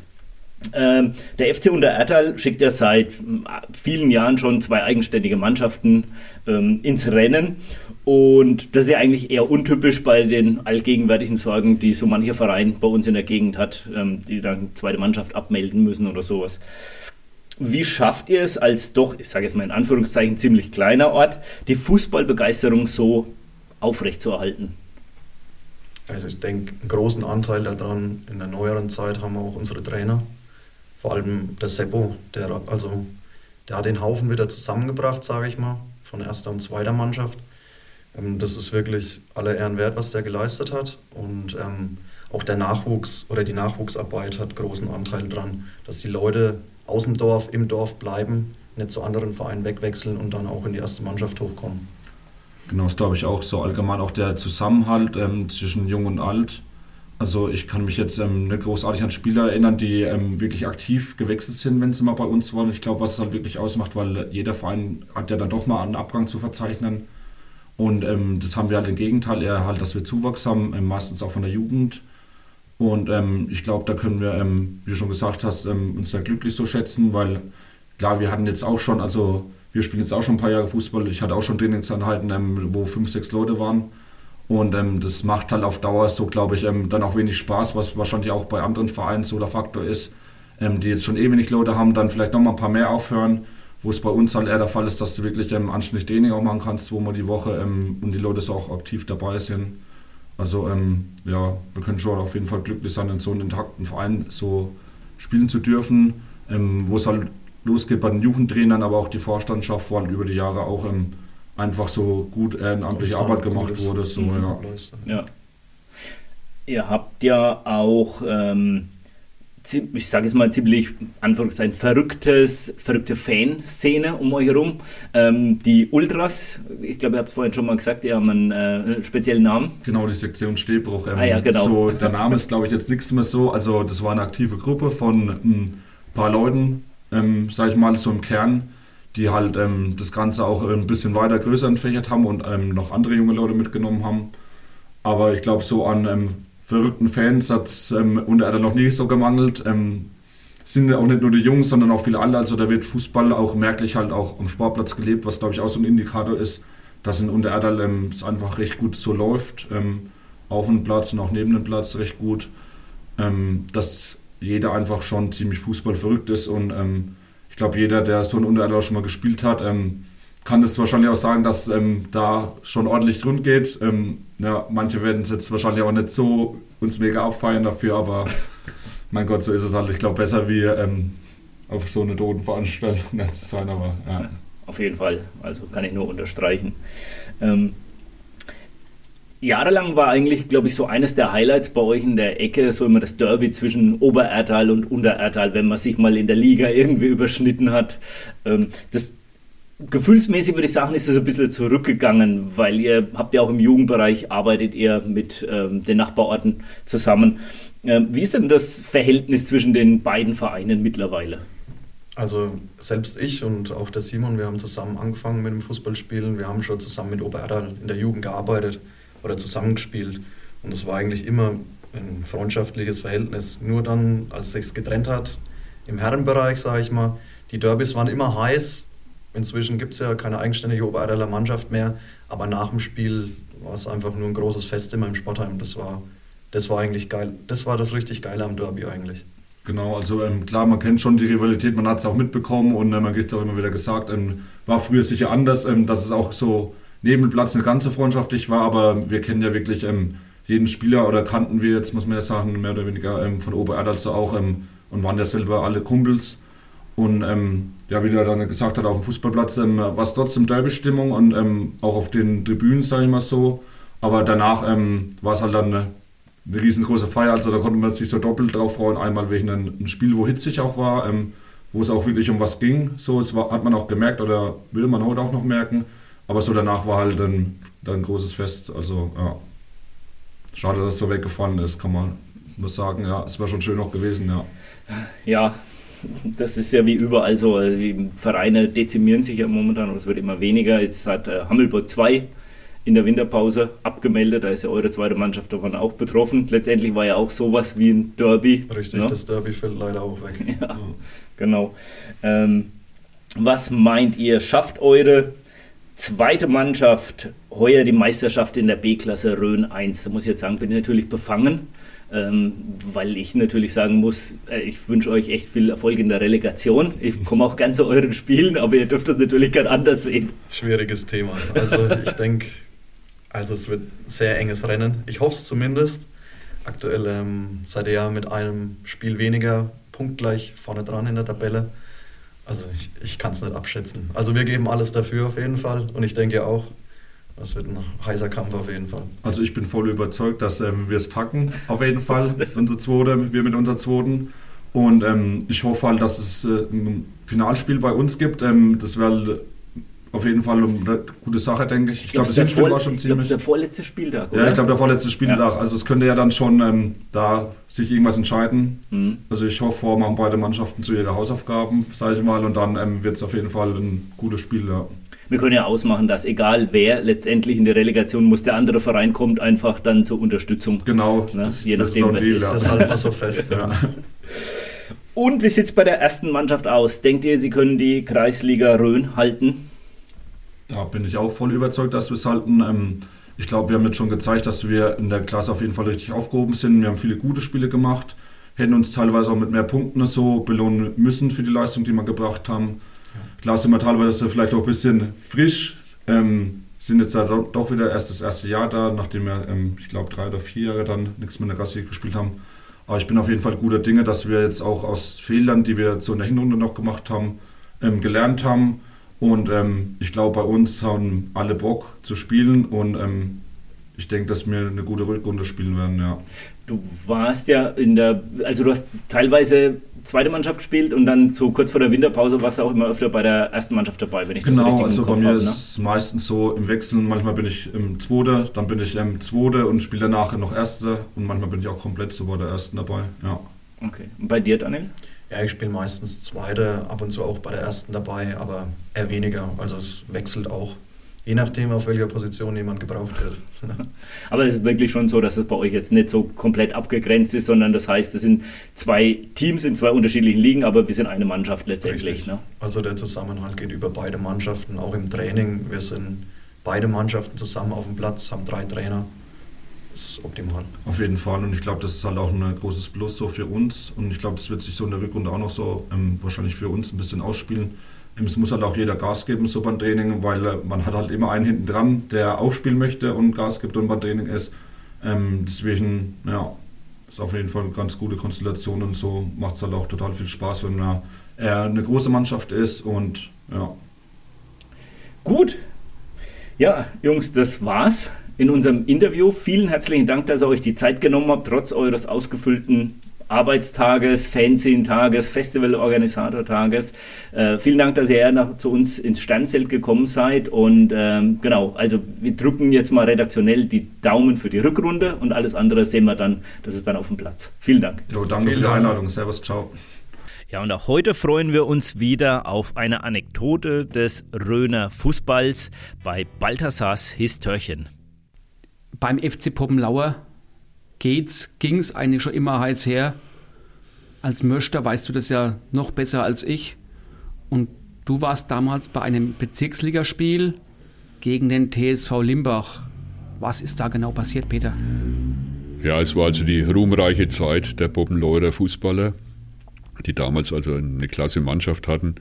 Speaker 4: Ähm, der FC Unterertal schickt ja seit mm, vielen Jahren schon zwei eigenständige Mannschaften ähm, ins Rennen. Und das ist ja eigentlich eher untypisch bei den allgegenwärtigen Sorgen, die so mancher Verein bei uns in der Gegend hat, ähm, die dann zweite Mannschaft abmelden müssen oder sowas. Wie schafft ihr es als doch, ich sage jetzt mal in Anführungszeichen, ziemlich kleiner Ort, die Fußballbegeisterung so aufrechtzuerhalten?
Speaker 6: Also ich denke, einen großen Anteil daran in der neueren Zeit haben auch unsere Trainer. Vor allem der Seppo, der, also, der hat den Haufen wieder zusammengebracht, sage ich mal, von erster und zweiter Mannschaft. Ähm, das ist wirklich aller Ehren wert, was der geleistet hat. Und ähm, auch der Nachwuchs oder die Nachwuchsarbeit hat großen Anteil dran, dass die Leute aus dem Dorf, im Dorf bleiben, nicht zu anderen Vereinen wegwechseln und dann auch in die erste Mannschaft hochkommen.
Speaker 7: Genau, das glaube ich auch so allgemein auch der Zusammenhalt ähm, zwischen Jung und Alt. Also ich kann mich jetzt ähm, nicht großartig an Spieler erinnern, die ähm, wirklich aktiv gewechselt sind, wenn sie mal bei uns waren. Ich glaube, was es halt wirklich ausmacht, weil jeder Verein hat ja dann doch mal einen Abgang zu verzeichnen. Und ähm, das haben wir halt im Gegenteil, eher halt, dass wir Zuwachs haben, ähm, meistens auch von der Jugend. Und ähm, ich glaube, da können wir, ähm, wie du schon gesagt hast, uns sehr glücklich so schätzen, weil klar, wir hatten jetzt auch schon, also wir spielen jetzt auch schon ein paar Jahre Fußball. Ich hatte auch schon Trainingseinheiten, wo fünf, sechs Leute waren. Und ähm, das macht halt auf Dauer so, glaube ich, ähm, dann auch wenig Spaß, was wahrscheinlich auch bei anderen Vereinen so der Faktor ist, ähm, die jetzt schon eh wenig Leute haben, dann vielleicht nochmal ein paar mehr aufhören, wo es bei uns halt eher der Fall ist, dass du wirklich ähm, anständig Training auch machen kannst, wo man die Woche ähm, und die Leute so auch aktiv dabei sind. Also ähm, ja, wir können schon auf jeden Fall glücklich sein, in so einem intakten Verein so spielen zu dürfen, ähm, wo es halt losgeht bei den Jugendtrainern, aber auch die Vorstandschaft, wo halt über die Jahre auch ähm, einfach so gut ehrenamtliche Arbeit gemacht
Speaker 6: gutes
Speaker 7: wurde. So,
Speaker 4: Mhm.
Speaker 7: ja.
Speaker 4: Ja. Ihr habt ja auch, ähm, ich sage jetzt mal ziemlich, Anführungszeichen, verrücktes, verrückte Fanszene um euch herum. Ähm, die Ultras, ich glaube, ihr habt es vorhin schon mal gesagt, die haben einen äh, speziellen Namen.
Speaker 7: Genau, die Sektion Stehbruch. Ähm,
Speaker 4: Ah ja, genau.
Speaker 7: so, der Name ist, glaube ich, jetzt nichts mehr so. Also das war eine aktive Gruppe von ein paar Leuten, ähm, sage ich mal, so im Kern, die halt ähm, das Ganze auch ein bisschen weiter größer entfächert haben und ähm, noch andere junge Leute mitgenommen haben. Aber ich glaube, so an ähm, verrückten Fans hat es ähm, unter Erde noch nie so gemangelt. Ähm, sind auch nicht nur die Jungen, sondern auch viele andere. Also da wird Fußball auch merklich halt auch am Sportplatz gelebt, was glaube ich auch so ein Indikator ist, dass in Untererdal ähm, es einfach recht gut so läuft. Ähm, auf dem Platz und auch neben dem Platz recht gut. Ähm, dass jeder einfach schon ziemlich Fußball verrückt ist und ähm, ich glaube, jeder, der so in Untererdal schon mal gespielt hat, ähm, kann das wahrscheinlich auch sagen, dass ähm, da schon ordentlich rund geht. Ähm, ja, manche werden es jetzt wahrscheinlich auch nicht so uns mega auffallen dafür, aber mein Gott, so ist es halt. Ich glaube, besser wie ähm, auf so eine Totenveranstaltung zu sein, aber ja.
Speaker 4: Auf jeden Fall, also kann ich nur unterstreichen. Ähm, jahrelang war eigentlich, glaube ich, so eines der Highlights bei euch in der Ecke so immer das Derby zwischen Oberertal und Unterertal, wenn man sich mal in der Liga irgendwie überschnitten hat. Ähm, das Gefühlsmäßig würde ich sagen, ist es ein bisschen zurückgegangen, weil ihr habt ja auch im Jugendbereich, arbeitet ihr mit ähm, den Nachbarorten zusammen. Ähm, wie ist denn das Verhältnis zwischen den beiden Vereinen mittlerweile?
Speaker 6: Also selbst ich und auch der Simon, wir haben zusammen angefangen mit dem Fußballspielen. Wir haben schon zusammen mit Obererdal in der Jugend gearbeitet oder zusammengespielt. Und es war eigentlich immer ein freundschaftliches Verhältnis. Nur dann, als sich getrennt hat, im Herrenbereich, sage ich mal, die Derbys waren immer heiß, Inzwischen gibt es ja keine eigenständige Obererdaler Mannschaft mehr, aber nach dem Spiel war es einfach nur ein großes Fest immer im Sportheim. Das war, das war eigentlich geil. Das war das richtig Geile am Derby eigentlich.
Speaker 7: Genau, also ähm, klar, man kennt schon die Rivalität, man hat es auch mitbekommen und äh, man kriegt es auch immer wieder gesagt, ähm, war früher sicher anders, ähm, dass es auch so neben dem Platz nicht ganz so freundschaftlich war, aber wir kennen ja wirklich ähm, jeden Spieler oder kannten wir jetzt, muss man ja sagen, mehr oder weniger ähm, von Obererdal so auch ähm, und waren ja selber alle Kumpels. Und ähm, ja, wie der dann gesagt hat, auf dem Fußballplatz ähm, war es trotzdem Derby-Stimmung und ähm, auch auf den Tribünen, sage ich mal so. Aber danach war es halt dann eine, eine, riesengroße Feier. Also da konnte man sich so doppelt drauf freuen. Einmal wegen einem Spiel, wo hitzig auch war, wo es auch wirklich um was ging. So, es war, hat man auch gemerkt oder will man heute auch noch merken. Aber so danach war halt dann, dann ein großes Fest. Also ja, schade, dass es so weggefallen ist, kann man muss sagen. Ja, es wäre schon schön noch gewesen, ja.
Speaker 4: Ja, das ist ja wie überall so. Also die Vereine dezimieren sich ja momentan und es wird immer weniger. Jetzt hat äh, Hammelburg 2 in der Winterpause abgemeldet. Da ist ja eure zweite Mannschaft davon auch betroffen. Letztendlich war ja auch sowas wie ein Derby.
Speaker 6: Richtig, ne? das Derby fällt leider auch weg.
Speaker 4: Ja, ja. genau. Ähm, was meint ihr, schafft eure zweite Mannschaft heuer die Meisterschaft in der B-Klasse Rhön 1? Da muss ich jetzt sagen, bin ich natürlich befangen ähm, weil ich natürlich sagen muss, äh, ich wünsche euch echt viel Erfolg in der Relegation. Ich komme auch ganz zu euren Spielen, aber ihr dürft das natürlich ganz anders sehen.
Speaker 6: Schwieriges Thema. Also ich denke, also es wird ein sehr enges Rennen. Ich hoffe es zumindest. Aktuell ähm, seid ihr ja mit einem Spiel weniger punktgleich vorne dran in der Tabelle. Also ich, ich kann es nicht abschätzen. Also wir geben alles dafür auf jeden Fall und ich denke auch, das wird ein heißer Kampf auf jeden Fall.
Speaker 7: Also ich bin voll überzeugt, dass ähm, wir es packen, auf jeden Fall. Unsere zweite, wir mit unserer zweiten. Und ähm, ich hoffe halt, dass es äh, ein Finalspiel bei uns gibt. Ähm, das wäre auf jeden Fall eine gute Sache, denke ich.
Speaker 4: Ich glaube, das Hinspiel war schon ziemlich. der vorletzte Spieltag,
Speaker 7: oder? Ja, ich glaube, der vorletzte Spieltag. Ja. Also es könnte ja dann schon ähm, da sich irgendwas entscheiden. Mhm. Also ich hoffe, vor machen beide Mannschaften zu ihre Hausaufgaben, sage ich mal. Und dann ähm, wird es auf jeden Fall ein gutes Spiel, ja
Speaker 4: wir können ja ausmachen, dass egal wer letztendlich in die Relegation muss, der andere Verein kommt einfach dann zur Unterstützung.
Speaker 7: Genau.
Speaker 4: Ne? Das, Je nachdem, was ist.
Speaker 6: Das halten wir so fest. ja.
Speaker 4: Und wie sieht es bei der ersten Mannschaft aus? Denkt ihr, sie können die Kreisliga Rhön halten?
Speaker 7: Da bin ich auch voll überzeugt, dass wir es halten. Ähm, ich glaube, wir haben jetzt schon gezeigt, dass wir in der Klasse auf jeden Fall richtig aufgehoben sind. Wir haben viele gute Spiele gemacht, hätten uns teilweise auch mit mehr Punkten so belohnen müssen für die Leistung, die wir gebracht haben. Klar sind wir teilweise vielleicht auch ein bisschen frisch, ähm, sind jetzt doch wieder erst das erste Jahr da, nachdem wir, ähm, ich glaube, drei oder vier Jahre dann nichts mit der Gassi gespielt haben. Aber ich bin auf jeden Fall guter Dinge, dass wir jetzt auch aus Fehlern, die wir so in der Hinrunde noch gemacht haben, ähm, gelernt haben. Und ähm, ich glaube, bei uns haben alle Bock zu spielen und ähm, ich denke, dass wir eine gute Rückrunde spielen werden, ja.
Speaker 4: Du warst ja in der, also du hast teilweise zweite Mannschaft gespielt und dann so kurz vor der Winterpause warst du auch immer öfter bei der ersten Mannschaft dabei, wenn ich
Speaker 7: genau,
Speaker 4: das
Speaker 7: richtig also bei mir habe, ist es meistens so im Wechsel, manchmal bin ich im Zweite, dann bin ich im Zweite und spiele danach noch Erste und manchmal bin ich auch komplett so bei der Ersten dabei, ja.
Speaker 4: Okay, und bei dir, Daniel?
Speaker 6: Ja, ich spiele meistens Zweite, ab und zu auch bei der Ersten dabei, aber eher weniger, also es wechselt auch. Je nachdem, auf welcher Position jemand gebraucht wird.
Speaker 4: Aber es ist wirklich schon so, dass es bei euch jetzt nicht so komplett abgegrenzt ist, sondern das heißt, es sind zwei Teams in zwei unterschiedlichen Ligen, aber wir sind eine Mannschaft letztendlich. Ne?
Speaker 6: Also der Zusammenhalt geht über beide Mannschaften, auch im Training. Wir sind beide Mannschaften zusammen auf dem Platz, haben drei Trainer. Ist optimal.
Speaker 7: Auf jeden Fall und ich glaube, das ist halt auch ein großes Plus so für uns und ich glaube, das wird sich so in der Rückrunde auch noch so ähm, wahrscheinlich für uns ein bisschen ausspielen es muss halt auch jeder Gas geben, so beim Training, weil äh, man hat halt immer einen hinten dran, der aufspielen möchte und Gas gibt und beim Training ist. Ähm, deswegen, ja, ist auf jeden Fall eine ganz gute Konstellation und so macht es halt auch total viel Spaß, wenn man eher eine große Mannschaft ist und ja.
Speaker 4: Gut. Ja, Jungs, das war's in unserem Interview. Vielen herzlichen Dank, dass ihr euch die Zeit genommen habt, trotz eures ausgefüllten Arbeitstages, Fanzine-Tages, Festivalorganisator-Tages. Äh, vielen Dank, dass ihr nach, zu uns ins Sternzelt gekommen seid. Und ähm, genau, also wir drücken jetzt mal redaktionell die Daumen für die Rückrunde und alles andere sehen wir dann, das ist dann auf dem Platz. Vielen Dank.
Speaker 7: Jo, danke für die Einladung. Servus, ciao.
Speaker 4: Ja, und auch heute freuen wir uns wieder auf eine Anekdote des Röner Fußballs bei Balthasars Histörchen.
Speaker 8: Beim FC Poppenlauer geht's, ging's eigentlich schon immer heiß her. Als Möster weißt du das ja noch besser als ich. Und du warst damals bei einem Bezirksligaspiel gegen den TSV Limbach. Was ist da genau passiert, Peter?
Speaker 9: Ja, es war also die ruhmreiche Zeit der Poppenleurer Fußballer, die damals also eine klasse Mannschaft hatten.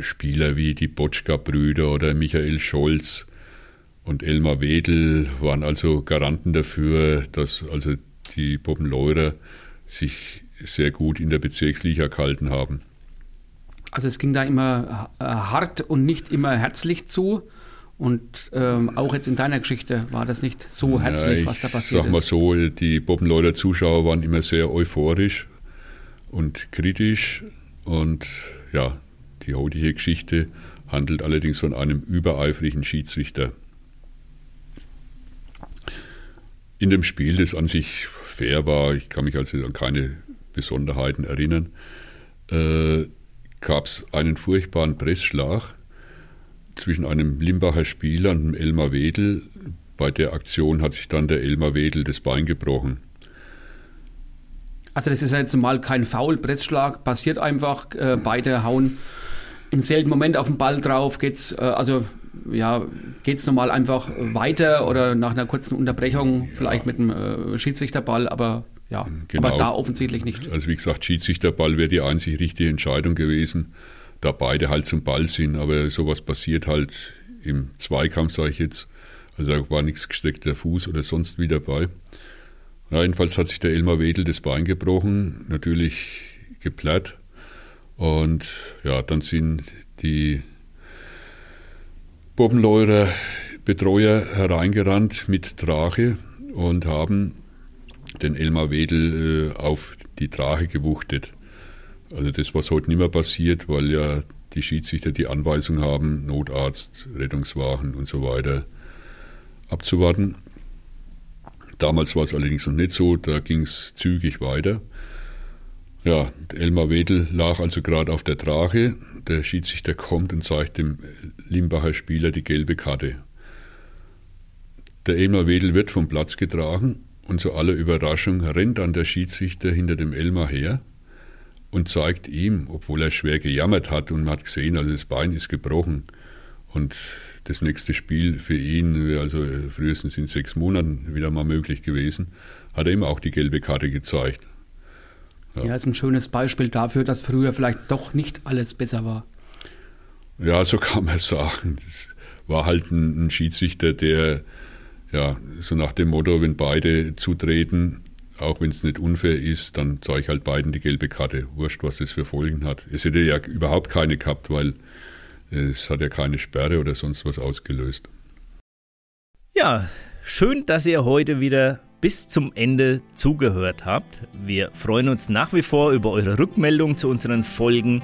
Speaker 9: Spieler wie die Botschka-Brüder oder Michael Scholz, und Elmar Wedel waren also Garanten dafür, dass also die Poppenleurer sich sehr gut in der Bezirksliga gehalten haben.
Speaker 8: Also es ging da immer äh, hart und nicht immer herzlich zu. Und ähm, auch jetzt in deiner Geschichte war das nicht so herzlich, ja, was da passiert ist.
Speaker 9: Sag mal so, die Poppenleuter Zuschauer waren immer sehr euphorisch und kritisch. Und ja, die heutige Geschichte handelt allerdings von einem übereifrigen Schiedsrichter. In dem Spiel, das an sich fair war, ich kann mich also an keine Besonderheiten erinnern, äh, gab es einen furchtbaren Pressschlag zwischen einem Limbacher Spieler und dem Elmar Wedel. Bei der Aktion hat sich dann der Elmar Wedel das Bein gebrochen.
Speaker 8: Also das ist jetzt mal kein Foul, Pressschlag, passiert einfach, äh, beide hauen im selben Moment auf den Ball drauf, geht's, äh, also ja, geht es normal einfach weiter oder nach einer kurzen Unterbrechung vielleicht mit einem äh, Schiedsrichterball, aber ja, genau. aber da offensichtlich nicht.
Speaker 9: Also wie gesagt, Schiedsrichterball wäre die einzig richtige Entscheidung gewesen, da beide halt zum Ball sind, aber sowas passiert halt im Zweikampf, sage ich jetzt. Also da war nichts gesteckter Fuß oder sonst wie dabei. Ja, jedenfalls hat sich der Elmar Wedel das Bein gebrochen, natürlich geplatt. Und ja, dann sind die Bobbenleurer Betreuer hereingerannt mit Drache und haben den Elmar Wedel äh, auf die Drache gewuchtet. Also das, was heute nicht mehr passiert, weil ja die Schiedsrichter die Anweisung haben, Notarzt, Rettungswagen und so weiter abzuwarten. Damals war es allerdings noch nicht so, da ging es zügig weiter. Ja, Elmar Wedel lag also gerade auf der Drache. Der Schiedsrichter kommt und zeigt dem Limbacher Spieler die gelbe Karte. Der Elmar Wedel wird vom Platz getragen und zu aller Überraschung rennt dann der Schiedsrichter hinter dem Elmar her und zeigt ihm, obwohl er schwer gejammert hat und man hat gesehen, also das Bein ist gebrochen. Und das nächste Spiel für ihn wäre also frühestens in sechs Monaten wieder mal möglich gewesen, hat er ihm auch die gelbe Karte gezeigt.
Speaker 8: Ja. ja, ist ein schönes Beispiel dafür, dass früher vielleicht doch nicht alles besser war.
Speaker 9: Ja, so kann man sagen. Das war halt ein, ein Schiedsrichter, der ja so nach dem Motto, wenn beide zutreten, auch wenn es nicht unfair ist, dann zeige ich halt beiden die gelbe Karte. Wurscht, was das für Folgen hat. Es hätte ja überhaupt keine gehabt, weil es hat ja keine Sperre oder sonst was ausgelöst.
Speaker 4: Ja, schön, dass ihr heute wieder bis zum Ende zugehört habt. Wir freuen uns nach wie vor über eure Rückmeldung zu unseren Folgen,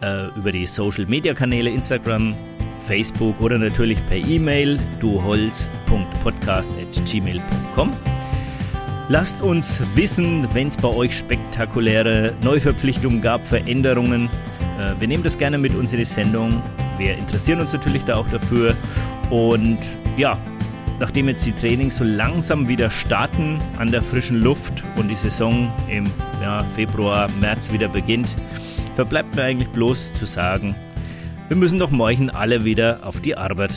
Speaker 4: äh, über die Social Media Kanäle Instagram, Facebook oder natürlich per E-Mail duholz.podcast.gmail.com. Lasst uns wissen, wenn es bei euch spektakuläre Neuverpflichtungen gab, Veränderungen. Äh, wir nehmen das gerne mit uns in die Sendung. Wir interessieren uns natürlich da auch dafür. Und ja, nachdem jetzt die Trainings so langsam wieder starten an der frischen Luft und die Saison im ja, Februar, März wieder beginnt, verbleibt mir eigentlich bloß zu sagen, wir müssen doch morgen alle wieder auf die Arbeit.